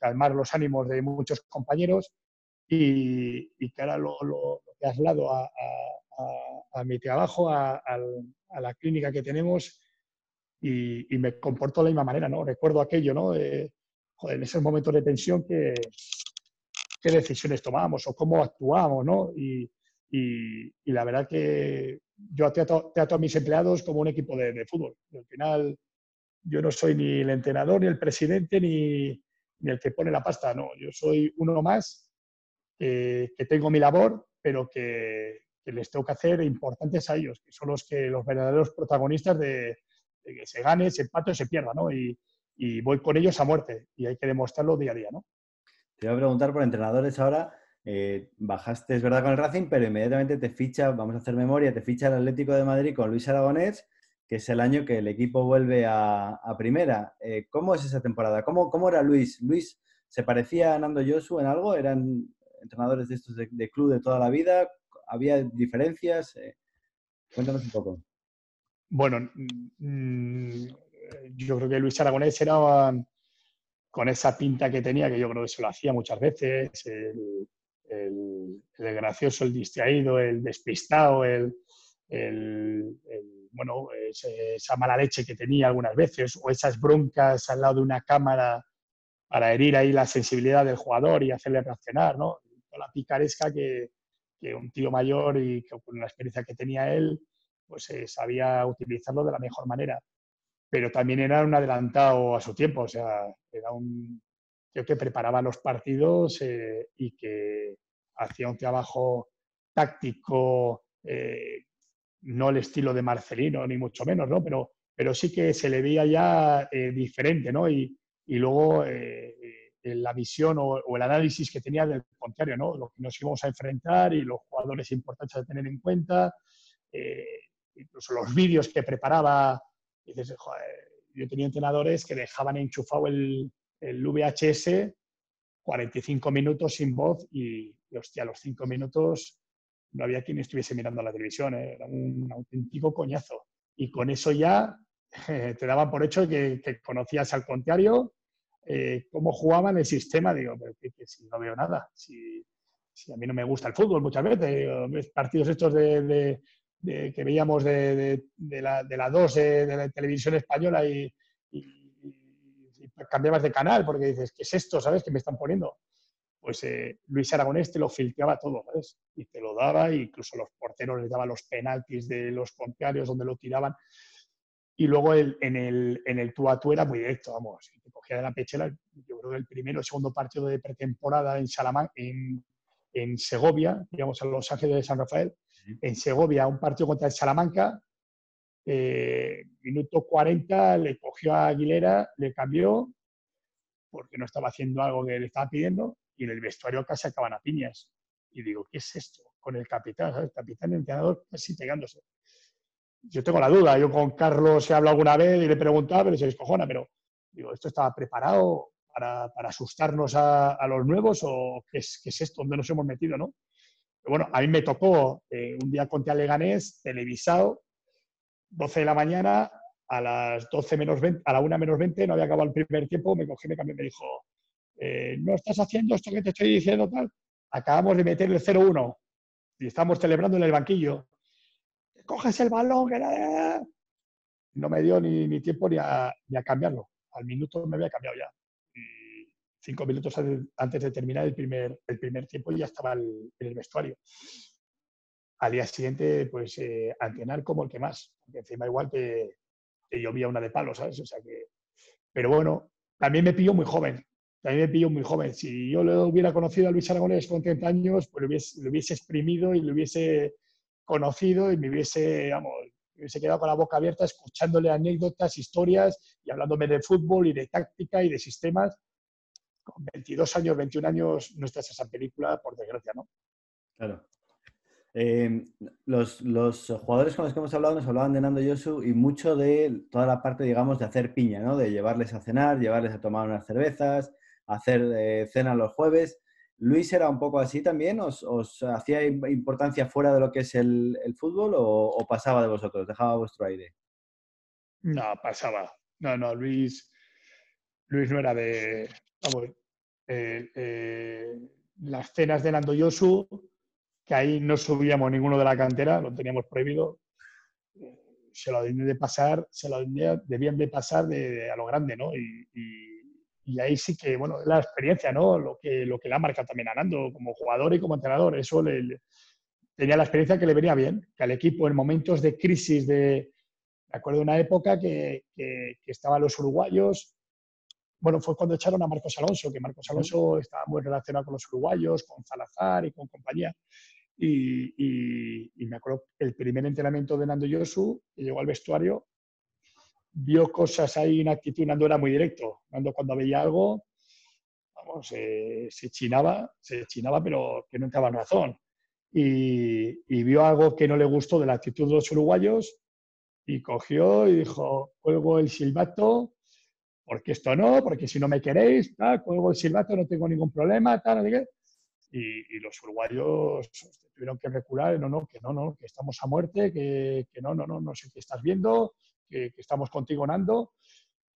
calmar los ánimos de muchos compañeros y, y que ahora lo, lo, lo a, a, a, mi trabajo, a, la clínica que tenemos y, me comporto de la misma manera, ¿no? Recuerdo aquello, ¿no? En esos momentos de tensión, ¿qué, qué decisiones tomamos o cómo actuamos, ¿no? Y, y, la verdad que yo trato, trato, a mis empleados como un equipo de, fútbol. al final, yo no soy ni el entrenador, ni el presidente, ni, ni el que pone la pasta, no. Yo soy uno más que tengo mi labor, pero que, les tengo que hacer importantes a ellos, que son los, que, los verdaderos protagonistas de, de que se gane, se empate o se pierda, ¿no? Y voy con ellos a muerte y hay que demostrarlo día a día, ¿no? Te voy a preguntar por entrenadores ahora. Eh, bajaste, es verdad, con el Racing, pero inmediatamente te ficha, vamos a hacer memoria, te ficha el Atlético de Madrid con Luis Aragonés, que es el año que el equipo vuelve a, primera. Eh, ¿Cómo es esa temporada? ¿Cómo, ¿Cómo, era Luis? ¿Luis se parecía a Nando Josu en algo? ¿Eran entrenadores de estos de, club de toda la vida? ¿Había diferencias? Eh, cuéntanos un poco. Bueno, yo creo que Luis Aragonés era con esa pinta que tenía, que yo creo que se lo hacía muchas veces, el, gracioso, el distraído, el despistado, el, bueno, esa mala leche que tenía algunas veces, o esas broncas al lado de una cámara para herir ahí la sensibilidad del jugador y hacerle reaccionar, ¿no? La picaresca que, que un tío mayor y con la experiencia que tenía él, pues eh, sabía utilizarlo de la mejor manera pero también era un adelantado a su tiempo, o sea, era un tío que preparaba los partidos eh, y que hacía un trabajo táctico eh, no el estilo de Marcelino, ni mucho menos, ¿no? Pero, pero sí que se le veía ya eh, diferente, ¿no? Y, y luego la visión o, el análisis que tenía del contrario, ¿no? Lo que nos íbamos a enfrentar y los jugadores importantes a tener en cuenta, incluso los vídeos que preparaba. Dices, yo tenía entrenadores que dejaban enchufado el, el VHS 45 minutos sin voz y, hostia, a los 5 minutos no había quien estuviese mirando la televisión, ¿eh? era un auténtico coñazo. Y con eso ya te daban por hecho que, conocías al contrario, eh, cómo jugaban el sistema. Digo, pero que, si no veo nada, si, a mí no me gusta el fútbol muchas veces, partidos estos de, que veíamos de, la, de la 2 de, la televisión española y cambiabas de canal porque dices, ¿qué es esto? ¿Sabes? que me están poniendo? Pues eh, Luis Aragonés te lo filtraba todo, ¿sabes? Y te lo daba, incluso los porteros les daban los penaltis de los contrarios donde lo tiraban. Y luego el, en, el, en el tú a tú era muy directo, vamos. Te cogía de la pechera, yo creo que el primero o segundo partido de pretemporada en Salamanca, en, en Segovia, digamos a Los Ángeles de San Rafael, en Segovia, un partido contra el Salamanca, eh, minuto 40 le cogió a Aguilera, le cambió porque no estaba haciendo algo que le estaba pidiendo y en el vestuario casi acaban a piñas. Y digo, ¿qué es esto? Con el capitán, El capitán el entrenador casi pegándose. Yo tengo la duda, yo con Carlos he hablado alguna vez y le he preguntado, pero se descojona, pero digo, ¿esto estaba preparado para, asustarnos a, a, los nuevos o qué es, qué es esto? ¿Dónde nos hemos metido, no? Bueno, a mí me tocó eh, un día contra Leganés, televisado, 12 de la mañana, a las 12 menos 20, a la 1 menos 20, no había acabado el primer tiempo, me cogí, me cambié, me dijo, eh, no estás haciendo esto que te estoy diciendo tal. Acabamos de meter el 0-1 y estamos celebrando en el banquillo. Coges el balón, que no me dio ni, tiempo ni a, cambiarlo. Al minuto me había cambiado ya. Cinco minutos antes de terminar el primer, el primer tiempo ya estaba en el vestuario al día siguiente, pues, eh, a como el que más. Encima igual te, llovía una de palos, ¿sabes? O sea que... Pero bueno, también me pilló muy joven. También me pilló muy joven. Si yo le hubiera conocido a Luis Aragonés con 30 años, pues lo hubiese, lo hubiese exprimido y lo hubiese conocido y me hubiese, vamos, me hubiese quedado con la boca abierta escuchándole anécdotas, historias y hablándome de fútbol y de táctica y de sistemas. Con 22 años, 21 años, no estás esa película, por desgracia, ¿no? Claro. Eh, los, jugadores con los que hemos hablado nos hablaban de Nando Yosu y mucho de toda la parte, digamos, de hacer piña, ¿no? De llevarles a cenar, llevarles a tomar unas cervezas, hacer eh, cena los jueves. ¿Luis era un poco así también? ¿Os, hacía importancia fuera de lo que es el, fútbol o, pasaba de vosotros? ¿Dejaba vuestro aire? No, pasaba. No, no, Luis, Luis no era de... Eh, las cenas de Nando Yosu que ahí no subíamos ninguno de la cantera, lo teníamos prohibido. Se lo debían de pasar, se lo debían de pasar de, a lo grande, ¿no? Y, ahí sí que, bueno, la experiencia, ¿no? Lo que, lo que le ha marcado también a Nando como jugador y como entrenador. Eso le, tenía la experiencia que le venía bien, que al equipo en momentos de crisis, de, me acuerdo de una época que, que, que, estaban los uruguayos, bueno, fue cuando echaron a Marcos Alonso, que Marcos Alonso estaba muy relacionado con los uruguayos, con Salazar y con compañía. Y, me acuerdo el primer entrenamiento de Nando Yosu, que llegó al vestuario, vio cosas ahí, una actitud, Nando era muy directo. Nando cuando veía algo, vamos, se chinaba, se chinaba, pero que no entraba en razón. Y, vio algo que no le gustó de la actitud de los uruguayos y cogió y dijo, juego el silbato, porque esto no, porque si no me queréis, tal, cuelgo el silbato, no tengo ningún problema, tal, no. Y, los uruguayos tuvieron que recular, no, no, que no, no, que estamos a muerte, que, no, no, no, no sé qué estás viendo, que, estamos contigo, Nando.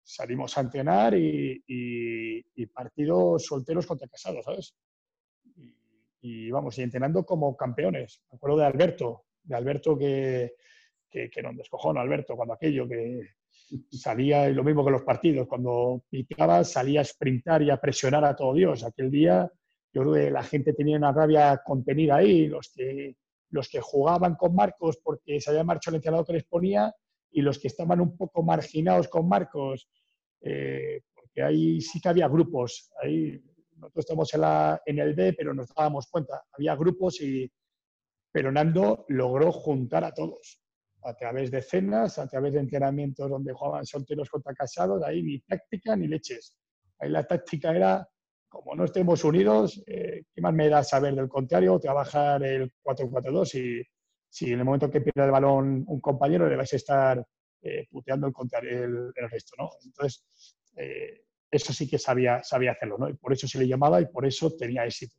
Salimos a entrenar y, partidos solteros contra casados, ¿sabes? Y, vamos, y entrenando como campeones. Me acuerdo de Alberto, de Alberto que, que, que no descojón, Alberto, cuando aquello que salía lo mismo que los partidos, cuando picaba salía a sprintar y a presionar a todo Dios. Aquel día yo la gente tenía una rabia contenida ahí, los que, los que jugaban con Marcos porque se había marchado el entrenador que les ponía y los que estaban un poco marginados con Marcos, eh, porque ahí sí que había grupos. Ahí nosotros estamos en, la, en el B, pero nos dábamos cuenta, había grupos y, pero Nando logró juntar a todos a través de cenas, a través de entrenamientos donde jugaban solteros contra casados, ahí ni táctica ni leches. Ahí la táctica era, como no estemos unidos, eh, ¿qué más me da saber del contrario? Trabajar el 4-4-2 y si en el momento que pierde el balón un compañero le vais a estar eh, puteando el, contrario, el, resto, ¿no? Entonces, eh, eso sí que sabía, sabía hacerlo, ¿no? Y por eso se le llamaba y por eso tenía éxito.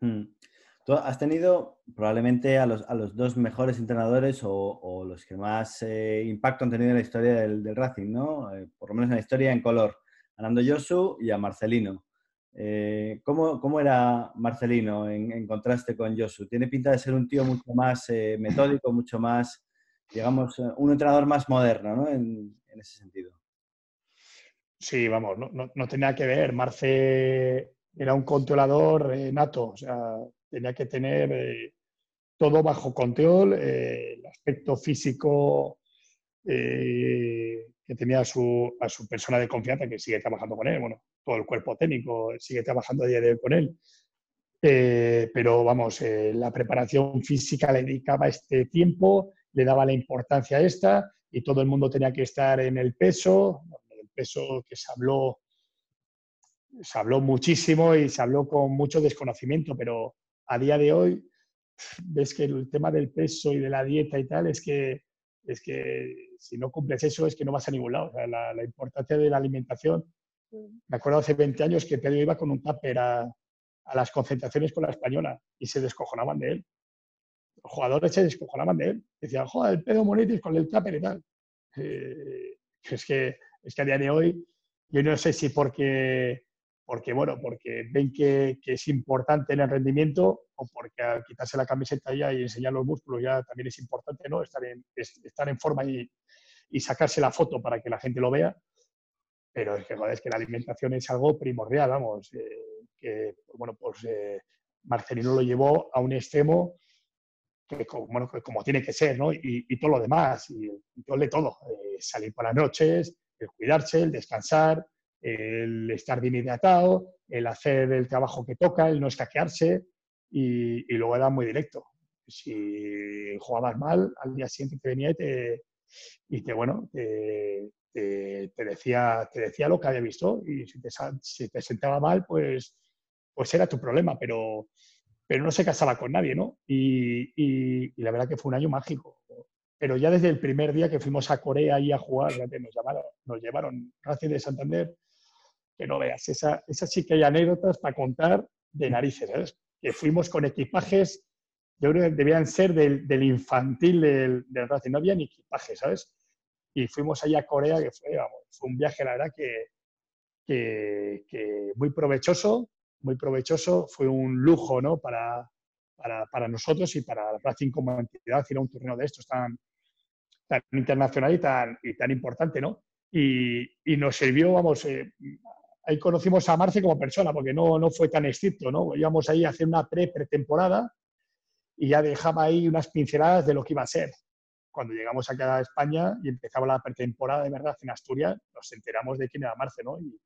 Mm. Tú has tenido probablemente a los, a los dos mejores entrenadores o, los que más eh, impacto han tenido en la historia del, Racing, ¿no? Eh, por lo menos en la historia en color. A Nando Yosu y a Marcelino. Eh, ¿cómo, ¿cómo, era Marcelino en, contraste con Yosu? Tiene pinta de ser un tío mucho más metódico, mucho más, digamos, un entrenador más moderno, ¿no? En, en ese sentido. Sí, vamos, no, no, no, tenía que ver. Marce era un controlador nato, o sea, tenía que tener eh, todo bajo control, eh, el aspecto físico eh, que tenía a su, a su, persona de confianza, que sigue trabajando con él, bueno, todo el cuerpo técnico sigue trabajando a día de hoy con él. pero vamos, la preparación física le dedicaba este tiempo, le daba la importancia a esta y todo el mundo tenía que estar en el peso, el peso que se habló se habló muchísimo y se habló con mucho desconocimiento, pero a día de hoy ves que el tema del peso y de la dieta y tal es que, es que si no cumples eso es que no vas a ningún lado. la, importancia de la alimentación. Mm. Me acuerdo hace 20 años que Pedro iba con un tupper a, las concentraciones con la española y se descojonaban de él. Los jugadores se descojonaban de él. Decían, joder, el Pedro Monitis con el tupper y tal. Eh, es, que, es que a día de hoy, yo no sé si porque porque, bueno, porque ven que, es importante en el rendimiento o porque al quitarse la camiseta ya y enseñar los músculos ya también es importante, ¿no? Estar en, estar en forma y, y, sacarse la foto para que la gente lo vea. Pero es que, joder, es que la alimentación es algo primordial, vamos. Eh, que, bueno, pues eh, Marcelino lo llevó a un extremo que, bueno, como tiene que ser, ¿no? Y, y todo lo demás, y, todo de todo. Eh, salir por las noches, el cuidarse, el descansar, el estar bien hidratado, el hacer el trabajo que toca, el no escaquearse y, luego era muy directo. Si jugabas mal, al día siguiente te venía y te, y te bueno, te, decía, te decía lo que había visto y si te, si te sentaba mal, pues, pues era tu problema, pero, pero no se casaba con nadie, ¿no? Y, y, la verdad que fue un año mágico. Pero ya desde el primer día que fuimos a Corea y a jugar, nos, llamaron, nos llevaron Racing de Santander, que no veas. Esa, esa sí que hay anécdotas para contar de narices, ¿sabes? Que fuimos con equipajes, yo creo que debían ser del, del infantil del, del, Racing, no había ni equipaje, ¿sabes? Y fuimos allá a Corea, que fue, vamos, fue un viaje, la verdad, que, que, que, muy provechoso, muy provechoso, fue un lujo, ¿no? Para, para, para nosotros y para Racing como entidad, ir a un torneo de estos tan, tan internacional y tan, y tan importante, ¿no? Y, y, nos sirvió, vamos, eh, ahí conocimos a Marce como persona, porque no, no fue tan estricto, ¿no? Íbamos ahí a hacer una pre-pretemporada y ya dejaba ahí unas pinceladas de lo que iba a ser. Cuando llegamos acá a España y empezaba la pretemporada de verdad en Asturias, nos enteramos de quién era Marce, ¿no? Y,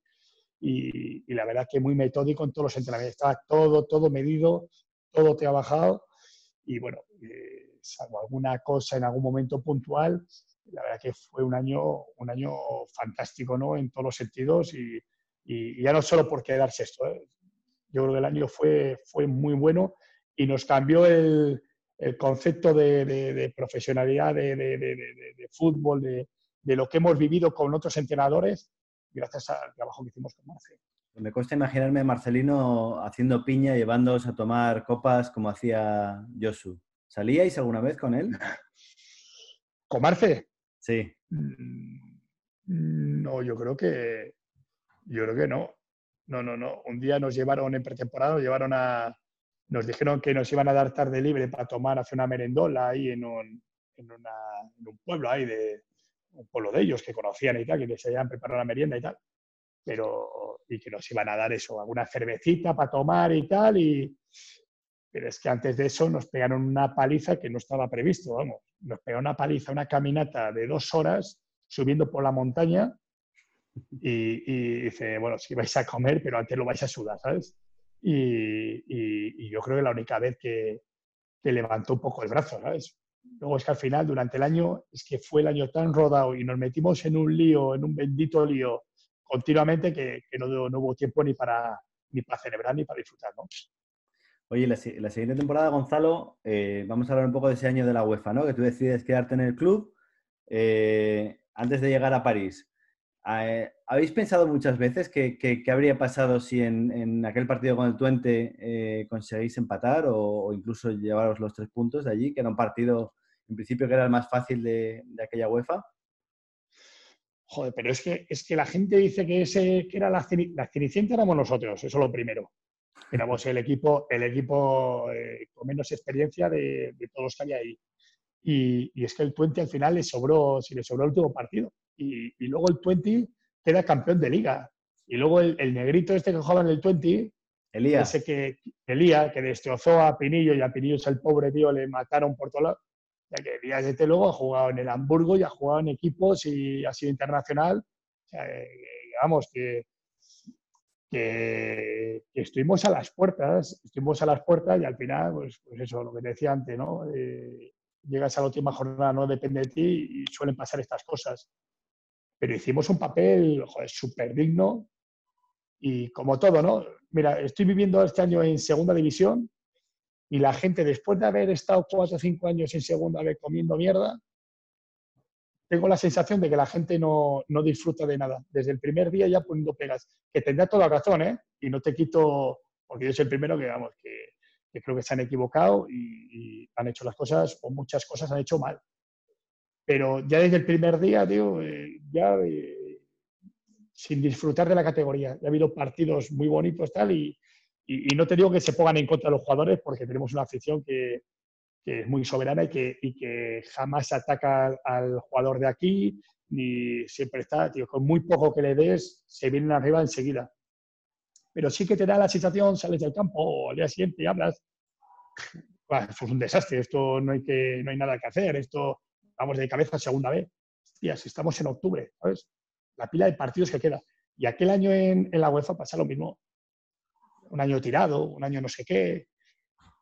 y, la verdad que muy metódico en todos los entrenamientos. Estaba todo, todo medido, todo trabajado y bueno, eh, salvo alguna cosa en algún momento puntual, la verdad que fue un año, un año fantástico, ¿no? En todos los sentidos y, y, ya no solo por quedarse esto. ¿eh? Yo creo que el año fue, fue muy bueno y nos cambió el, el concepto de, de, profesionalidad de, de, fútbol, de, lo que hemos vivido con otros entrenadores, gracias al trabajo que hicimos con Marcelo. Me cuesta imaginarme a Marcelino haciendo piña, llevándoos a tomar copas como hacía Josu. ¿Salíais alguna vez con él? ¿Con Marce? Sí. Mm, no, yo creo que, yo creo que no. No, no, no. Un día nos llevaron en pretemporada, nos llevaron a. Nos dijeron que nos iban a dar tarde libre para tomar hace una merendola ahí en un, en, un pueblo ahí de un pueblo de ellos que conocían y tal, que se habían preparado la merienda y tal. Pero, y que nos iban a dar eso, alguna cervecita para tomar y tal. Y, pero es que antes de eso nos pegaron una paliza que no estaba previsto, vamos. Nos pegaron una paliza, una caminata de dos horas subiendo por la montaña y, dice, bueno, si vais a comer, pero antes lo vais a sudar, ¿sabes? Y, y, yo creo que la única vez que, que levantó un poco el brazo, ¿sabes? Luego es que al final, durante el año, es que fue el año tan rodado y nos metimos en un lío, en un bendito lío continuamente que, no, no, hubo tiempo ni para, ni para celebrar ni para disfrutar, ¿no? Oye, la, la siguiente temporada, Gonzalo, eh, vamos a hablar un poco de ese año de la UEFA, ¿no? Que tú decides quedarte en el club eh, antes de llegar a París. Eh, ¿Habéis pensado muchas veces qué, habría pasado si en, aquel partido con el Twente conseguís empatar o, incluso llevaros los tres puntos de allí, que era un partido en principio que era el más fácil de, aquella UEFA? Joder, pero es que, es que la gente dice que ese que era la, la cenicienta éramos nosotros, eso es lo primero éramos el equipo, el equipo eh, con menos experiencia de, todos los que había ahí. Y, es que el Twente al final le sobró, si le sobró el último partido. Y, luego el Twente queda campeón de liga. Y luego el, negrito este que jugaba en el Twente, Elías. ese que, Elías, que destrozó a Pinillo y a Pinillo es el pobre tío, le mataron por todo lado. Ya que Elías este luego ha jugado en el Hamburgo y ha jugado en equipos y ha sido internacional. O sea, eh, digamos que que, estuvimos a las puertas, estuvimos a las puertas y al final, pues, pues eso, lo que te decía antes, ¿no? Eh, llegas a la última jornada, no depende de ti y suelen pasar estas cosas. Pero hicimos un papel, súper digno y como todo, ¿no? Mira, estoy viviendo este año en segunda división y la gente, después de haber estado cuatro o cinco años en segunda vez comiendo mierda, tengo la sensación de que la gente no, no, disfruta de nada. Desde el primer día ya poniendo pegas, que tendrá toda razón, ¿eh? Y no te quito, porque yo soy el primero que, vamos, que, creo que se han equivocado y, han hecho las cosas, o muchas cosas han hecho mal. Pero ya desde el primer día, tío, eh, ya eh, sin disfrutar de la categoría. Ya ha habido partidos muy bonitos tal y, y, y no te digo que se pongan en contra los jugadores porque tenemos una afición que, que es muy soberana y que, y que jamás ataca al jugador de aquí, ni siempre está, tío, con muy poco que le des, se vienen arriba enseguida. Pero sí que te da la sensación, sales del campo al día siguiente y hablas, esto es un desastre, esto no hay, que, no hay nada que hacer, esto vamos de cabeza segunda vez. si estamos en octubre, ¿sabes? La pila de partidos que queda. Y aquel año en, en la UEFA pasa lo mismo. Un año tirado, un año no sé qué.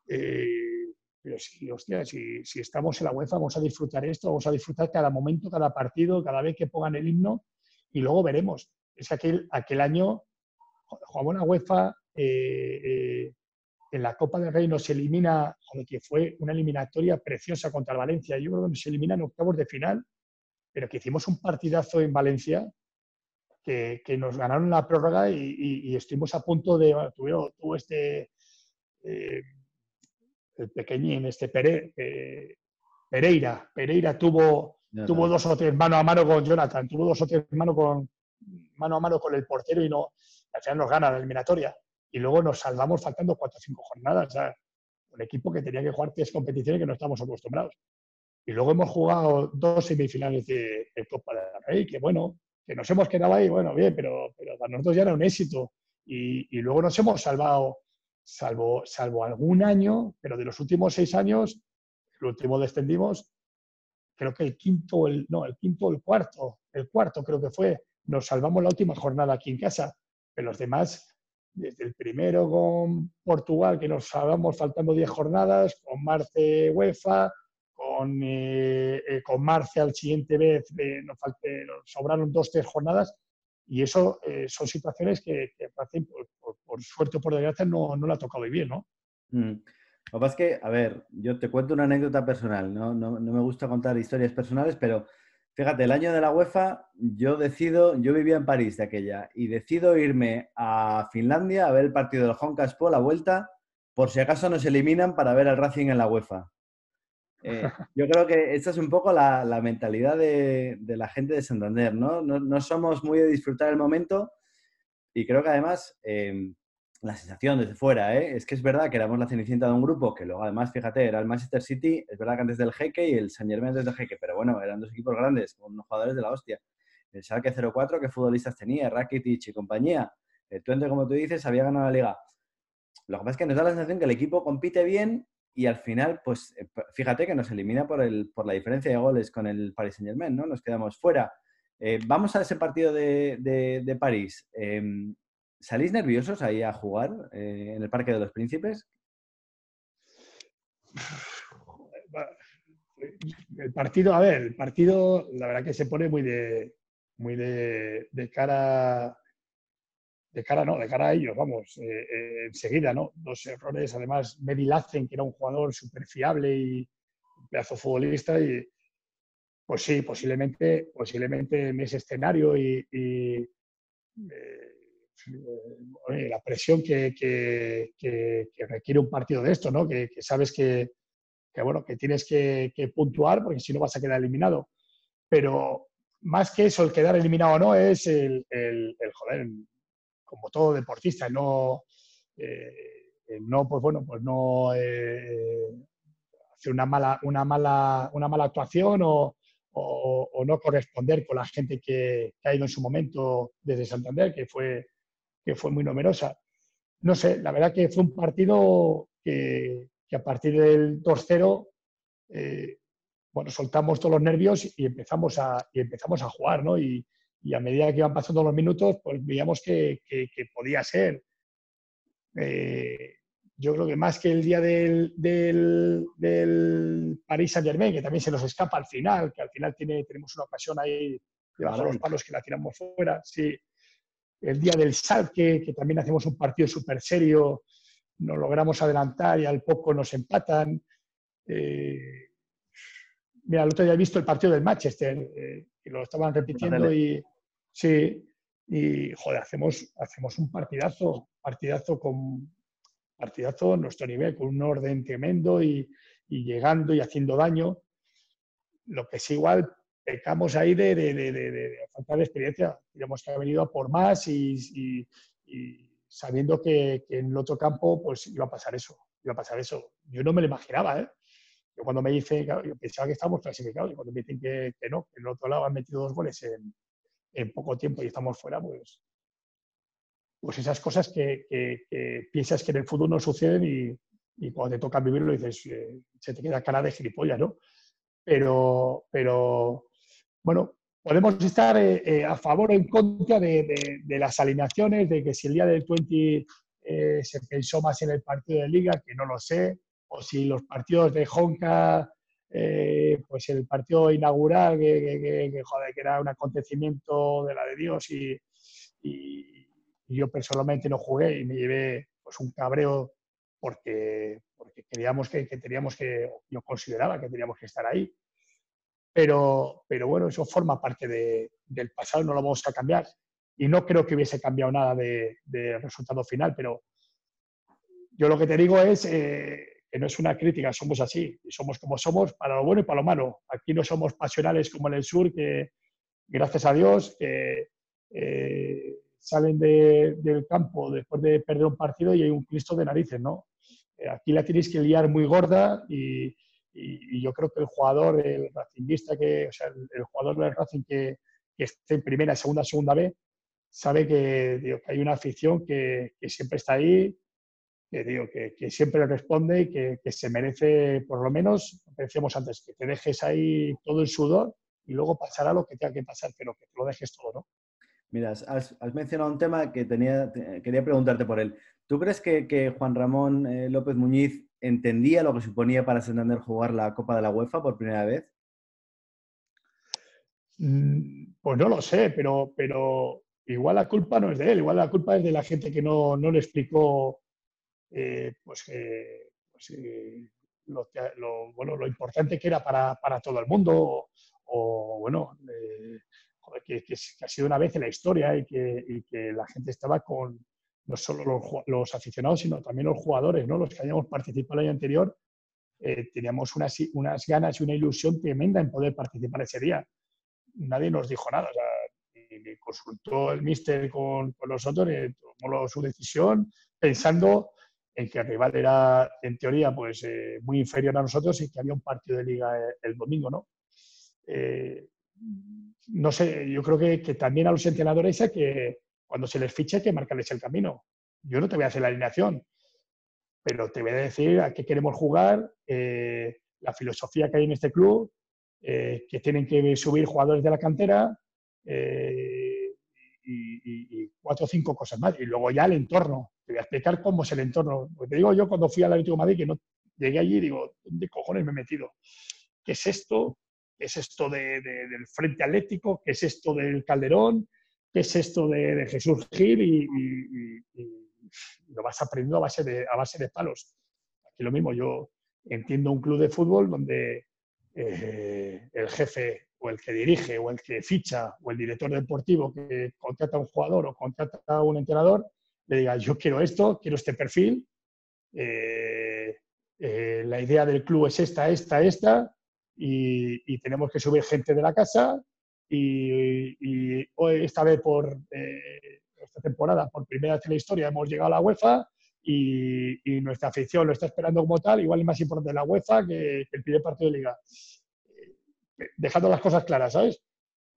Eh, pero sí, hostia, si, si, estamos en la UEFA, vamos a disfrutar esto, vamos a disfrutar cada momento, cada partido, cada vez que pongan el himno y luego veremos. Es que aquel, aquel año jugamos la UEFA eh, eh, en la Copa del Rey, nos elimina, que fue una eliminatoria preciosa contra el Valencia. Yo creo que nos elimina en octavos de final, pero que hicimos un partidazo en Valencia que, que nos ganaron la prórroga y, estuvimos a punto de. tuvo este. Eh, el pequeñín, este eh, Pereira. Pereira tuvo, tuvo dos o tres mano a mano con Jonathan, tuvo dos o tres mano, con, mano a mano con el portero y no, al final nos gana la eliminatoria. Y luego nos salvamos faltando cuatro o cinco jornadas. Un equipo que tenía que jugar tres competiciones que no estamos acostumbrados. Y luego hemos jugado dos semifinales de, Copa del Rey, que bueno, que nos hemos quedado ahí, bueno, bien, pero, pero para nosotros ya era un éxito. Y, y luego nos hemos salvado salvo, salvo algún año, pero de los últimos seis años, el último descendimos, creo que el quinto, el, no, el quinto o el cuarto, el cuarto creo que fue, nos salvamos la última jornada aquí en casa, pero los demás, desde el primero con Portugal, que nos salvamos faltando diez jornadas, con Marce UEFA, con, eh, eh, con Marce al siguiente vez eh, nos, nos, sobraron dos, tres jornadas, y eso son situaciones que, que hacen por suerte o por desgracia, no, no la ha tocado vivir, ¿no? Mm. Lo que pasa es que, a ver, yo te cuento una anécdota personal, ¿no? No, no me gusta contar historias personales, pero fíjate, el año de la UEFA, yo decido, yo vivía en París de aquella, y decido irme a Finlandia a ver el partido del Honkaspor, la vuelta, por si acaso nos eliminan para ver al Racing en la UEFA. Eh, yo creo que esta es un poco la, la mentalidad de, de, la gente de Santander, ¿no? ¿no? ¿no? somos muy de disfrutar el momento y creo que además eh, la sensación desde fuera, ¿eh? es que es verdad que éramos la cenicienta de un grupo que luego además, fíjate, era el Manchester City, es verdad que antes del Jeque y el San Germain antes del Jeque, pero bueno, eran dos equipos grandes, con unos jugadores de la hostia. El Schalke 04, ¿qué futbolistas tenía? Rakitic y compañía. El Twente, como tú dices, había ganado la liga. Lo que pasa es que nos da la sensación que el equipo compite bien y al final, pues eh, fíjate que nos elimina por, el, por la diferencia de goles con el Paris Saint Germain, ¿no? Nos quedamos fuera. Eh, vamos a ese partido de, de, París. Em, ¿Salís nerviosos ahí a jugar eh, en el Parque de los Príncipes? el partido, a ver, el partido, la verdad que se pone muy de, muy de, cara, de cara, no, de cara a ellos, vamos, eh, eh, enseguida, ¿no? Dos errores, además, Medi Lacen, que era un jugador súper fiable y un pedazo futbolista, y pues sí, posiblemente, posiblemente en ese escenario y, la presión que, requiere un partido de esto, ¿no? que sabes que, que bueno, que tienes que, puntuar porque si no vas a quedar eliminado. Pero más que eso, el quedar eliminado o no, es el, joder, como todo deportista, no, eh, no pues bueno, pues no eh, hacer una mala, una mala, una mala actuación o, no corresponder con la gente que, ha ido en su momento desde Santander, que fue, que fue muy numerosa. No sé, la verdad que fue un partido que, que a partir del 2-0, eh, bueno, soltamos todos los nervios y empezamos a, y empezamos a jugar, ¿no? Y, a medida que iban pasando los minutos, pues veíamos que, podía ser. Eh, yo creo que más que el día del, del, del Paris Saint Germain, que también se nos escapa al final, que al final tiene, tenemos una ocasión ahí de los palos que la tiramos fuera. Sí. El día del Salque, que también hacemos un partido súper serio, nos logramos adelantar y al poco nos empatan. Eh, mira, el otro día he visto el partido del Manchester, eh, que lo estaban repitiendo y sí, y joder, hacemos, hacemos un partidazo, partidazo con partidazo a nuestro nivel, con un orden tremendo y, llegando y haciendo daño. Lo que es igual, pecamos ahí de, de, de, falta de experiencia. Digamos que ha venido a por más y sabiendo que, en el otro campo pues iba a pasar eso, iba a pasar eso. Yo no me lo imaginaba, ¿eh? Yo cuando me dicen, yo pensaba que estábamos clasificados y cuando me dicen que, no, que en el otro lado han metido dos goles en, poco tiempo y estamos fuera, pues, pues esas cosas que, piensas que en el fútbol no suceden y, cuando te toca vivirlo dices, eh, se te queda cara de gilipollas, ¿no? Pero bueno, podemos estar eh, eh, a favor o en contra de, las alineaciones, de que si el día del 20 eh, se pensó más en el partido de liga, que no lo sé, o si los partidos de Honka, pues el partido inaugural, que, era un acontecimiento de la de Dios y, yo personalmente no jugué y me llevé pues un cabreo porque, porque creíamos que, que teníamos que, yo consideraba que teníamos que estar ahí pero, pero bueno, eso forma parte del pasado, no lo vamos a cambiar. Y no creo que hubiese cambiado nada del de resultado final, pero yo lo que te digo es eh, que no es una crítica, somos así, somos como somos para lo bueno y para lo malo. Aquí no somos pasionales como en el sur, que gracias a Dios, que eh, salen del campo después de perder un partido y hay un Cristo de narices, ¿no? Eh, aquí la tenéis que liar muy gorda y, y, yo creo que el jugador, el racinguista, que, o sea, el, jugador del Racing que, que, esté en primera, segunda, segunda B, sabe que, digo, que hay una afición que, que, siempre está ahí, que, digo, que, que siempre responde y que, se merece, por lo menos, como decíamos antes, que te dejes ahí todo el sudor y luego pasará lo que tenga que pasar, pero que te lo dejes todo, ¿no? Mira, has, mencionado un tema que tenía, quería preguntarte por él. ¿Tú crees que, que Juan Ramón eh, López Muñiz entendía lo que suponía para Santander jugar la Copa de la UEFA por primera vez? Mm, pues no lo sé, pero, pero igual la culpa no es de él, igual la culpa es de la gente que no, no le explicó eh, pues, eh, lo, bueno, lo importante que era para, para todo el mundo, o, bueno, eh, que, que, ha sido una vez en la historia y que, y que la gente estaba con, no solo los, aficionados, sino también los jugadores, ¿no? los que hayamos participado el año anterior, eh, teníamos unas, unas ganas y una ilusión tremenda en poder participar ese día. Nadie nos dijo nada, o sea, consultó el míster con, con nosotros, eh, tomó su decisión pensando en que el rival era, en teoría, pues eh, muy inferior a nosotros y que había un partido de liga el, domingo, ¿no? no sé, yo creo que, que también a los entrenadores hay que, cuando se les fiche, hay que marcarles el camino. Yo no te voy a hacer la alineación, pero te voy a decir a qué queremos jugar, eh, la filosofía que hay en este club, eh, que tienen que subir jugadores de la cantera eh, y, cuatro o cinco cosas más. Y luego ya el entorno. Te voy a explicar cómo es el entorno. Porque te digo yo cuando fui al Atlético de Madrid que no, llegué allí y digo, ¿dónde cojones me he metido? ¿Qué es esto? ¿Qué es esto del Frente Atlético? ¿Qué es esto del Calderón? ¿Qué es esto de, Jesús Gil? Y, lo vas aprendiendo a base, de, a base de palos. Aquí lo mismo, yo entiendo un club de fútbol donde eh, el jefe o el que dirige o el que ficha o el director deportivo que contrata a un jugador o contrata a un entrenador le diga yo quiero esto, quiero este perfil, eh, eh, la idea del club es esta, esta, esta y, tenemos que subir gente de la casa y, hoy esta vez por esta temporada por primera vez en la historia hemos llegado a la UEFA y, nuestra afición lo está esperando como tal, igual es más importante la UEFA que, el primer partido de liga. Eh, dejando las cosas claras, ¿sabes?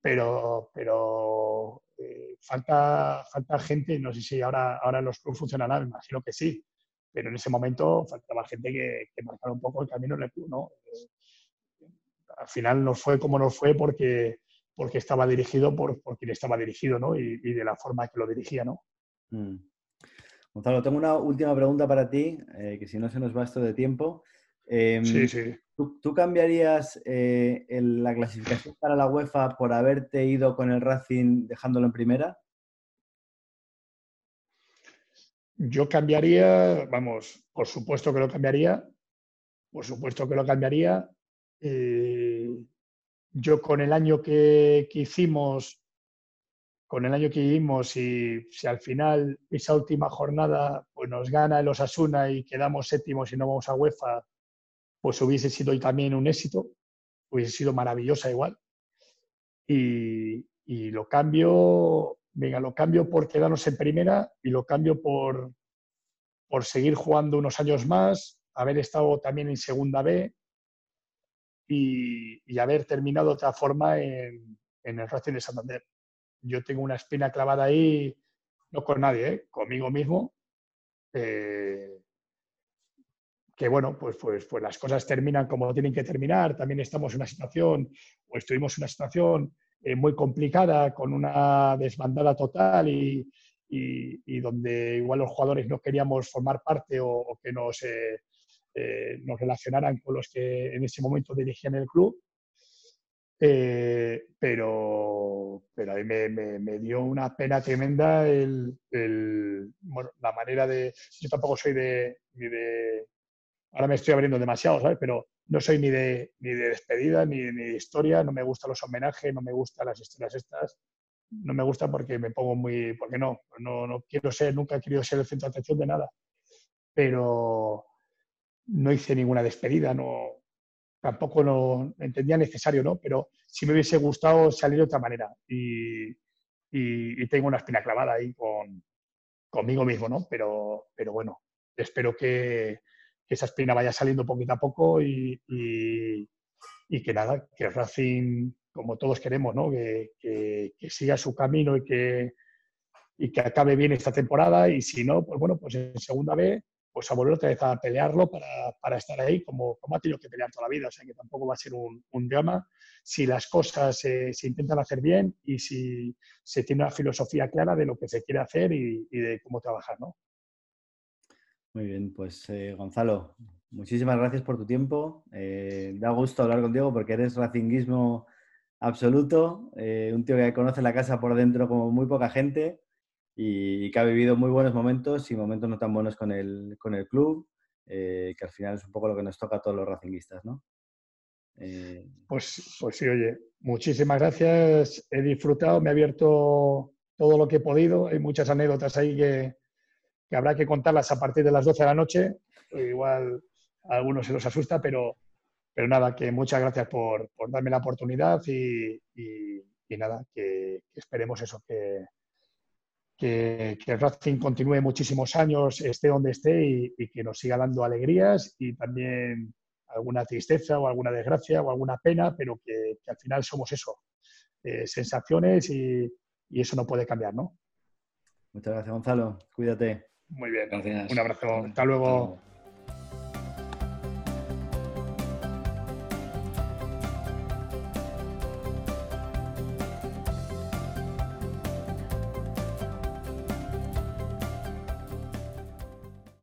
Pero, pero eh, falta, falta gente, no sé si ahora, ahora los clubes funcionarán, imagino que sí, pero en ese momento faltaba gente que, que marcara un poco el camino en el club, ¿no? Eh, al final nos fue como nos fue porque, porque estaba dirigido por, por quien estaba dirigido, ¿no? Y, de la forma que lo dirigía, ¿no? Mm. Gonzalo, tengo una última pregunta para ti, eh, que si no se nos va esto de tiempo. Em, sí, sí. ¿tú, cambiarías eh, la clasificación para la UEFA por haberte ido con el Racing dejándolo en primera? Yo cambiaría, vamos, por supuesto que lo cambiaría, por supuesto que lo cambiaría. Eh, yo con el año que, que hicimos con el año que vivimos y si al final esa última jornada pues nos gana el Osasuna y quedamos séptimos y no vamos a UEFA, pues hubiese sido también un éxito, hubiese sido maravillosa igual. Y, lo cambio, venga, lo cambio por quedarnos en primera y lo cambio por, por seguir jugando unos años más, haber estado también en segunda B y, haber terminado de otra forma en, el Racing de Santander yo tengo una espina clavada ahí, no con nadie, ¿eh? conmigo mismo, eh, que bueno, pues, pues, pues las cosas terminan como tienen que terminar. También estamos en una situación, o estuvimos en una situación eh, muy complicada, con una desbandada total y, donde igual los jugadores no queríamos formar parte o, que nos, nos relacionaran con los que en ese momento dirigían el club. Eh, pero, pero a mí me, dio una pena tremenda el, la manera de... Yo tampoco soy de... Ahora me estoy abriendo demasiado, ¿sabes? Pero no soy ni de, ni de despedida, ni, ni de historia, no me gustan los homenajes, no me gustan las historias estas. No me gusta porque me pongo muy... Porque no, no, no quiero ser, nunca he querido ser el centro de atención de nada. Pero no hice ninguna despedida, no, tampoco lo entendía necesario, ¿no? Pero sí me hubiese gustado salir de otra manera y, tengo una espina clavada ahí con, conmigo mismo, ¿no? Pero, pero bueno, espero que, esa espina vaya saliendo poquito a poco y, que nada, que Racing, como todos queremos, ¿no? Que, que, siga su camino y que, y que acabe bien esta temporada y si no, pues bueno, pues en segunda vez pues a volver otra vez a pelearlo para, estar ahí como, como, ha tenido que pelear toda la vida. O sea que tampoco va a ser un, drama si las cosas se intentan hacer bien y si se tiene una filosofía clara de lo que se quiere hacer y, de cómo trabajar, ¿no? Muy bien, pues eh, Gonzalo, muchísimas gracias por tu tiempo. Eh, da gusto hablar contigo porque eres racinguismo absoluto, eh, un tío que conoce la casa por dentro como muy poca gente y que ha vivido muy buenos momentos y momentos no tan buenos con el, con el club, eh, que al final es un poco lo que nos toca a todos los racinguistas, ¿no? Eh, pues, pues sí, oye, muchísimas gracias, he disfrutado, me he abierto todo lo que he podido, hay muchas anécdotas ahí que, que habrá que contarlas a partir de las 12 de la noche, igual a algunos se los asusta, pero, pero nada, que muchas gracias por, por darme la oportunidad y, y, nada, que esperemos eso, que, que, el Racing continúe muchísimos años, esté donde esté y, que nos siga dando alegrías y también alguna tristeza o alguna desgracia o alguna pena, pero que, al final somos eso, eh, sensaciones y, y, eso no puede cambiar, ¿no? Muchas gracias, Gonzalo. Cuídate. Muy bien. Gracias. Un abrazo. Hasta luego.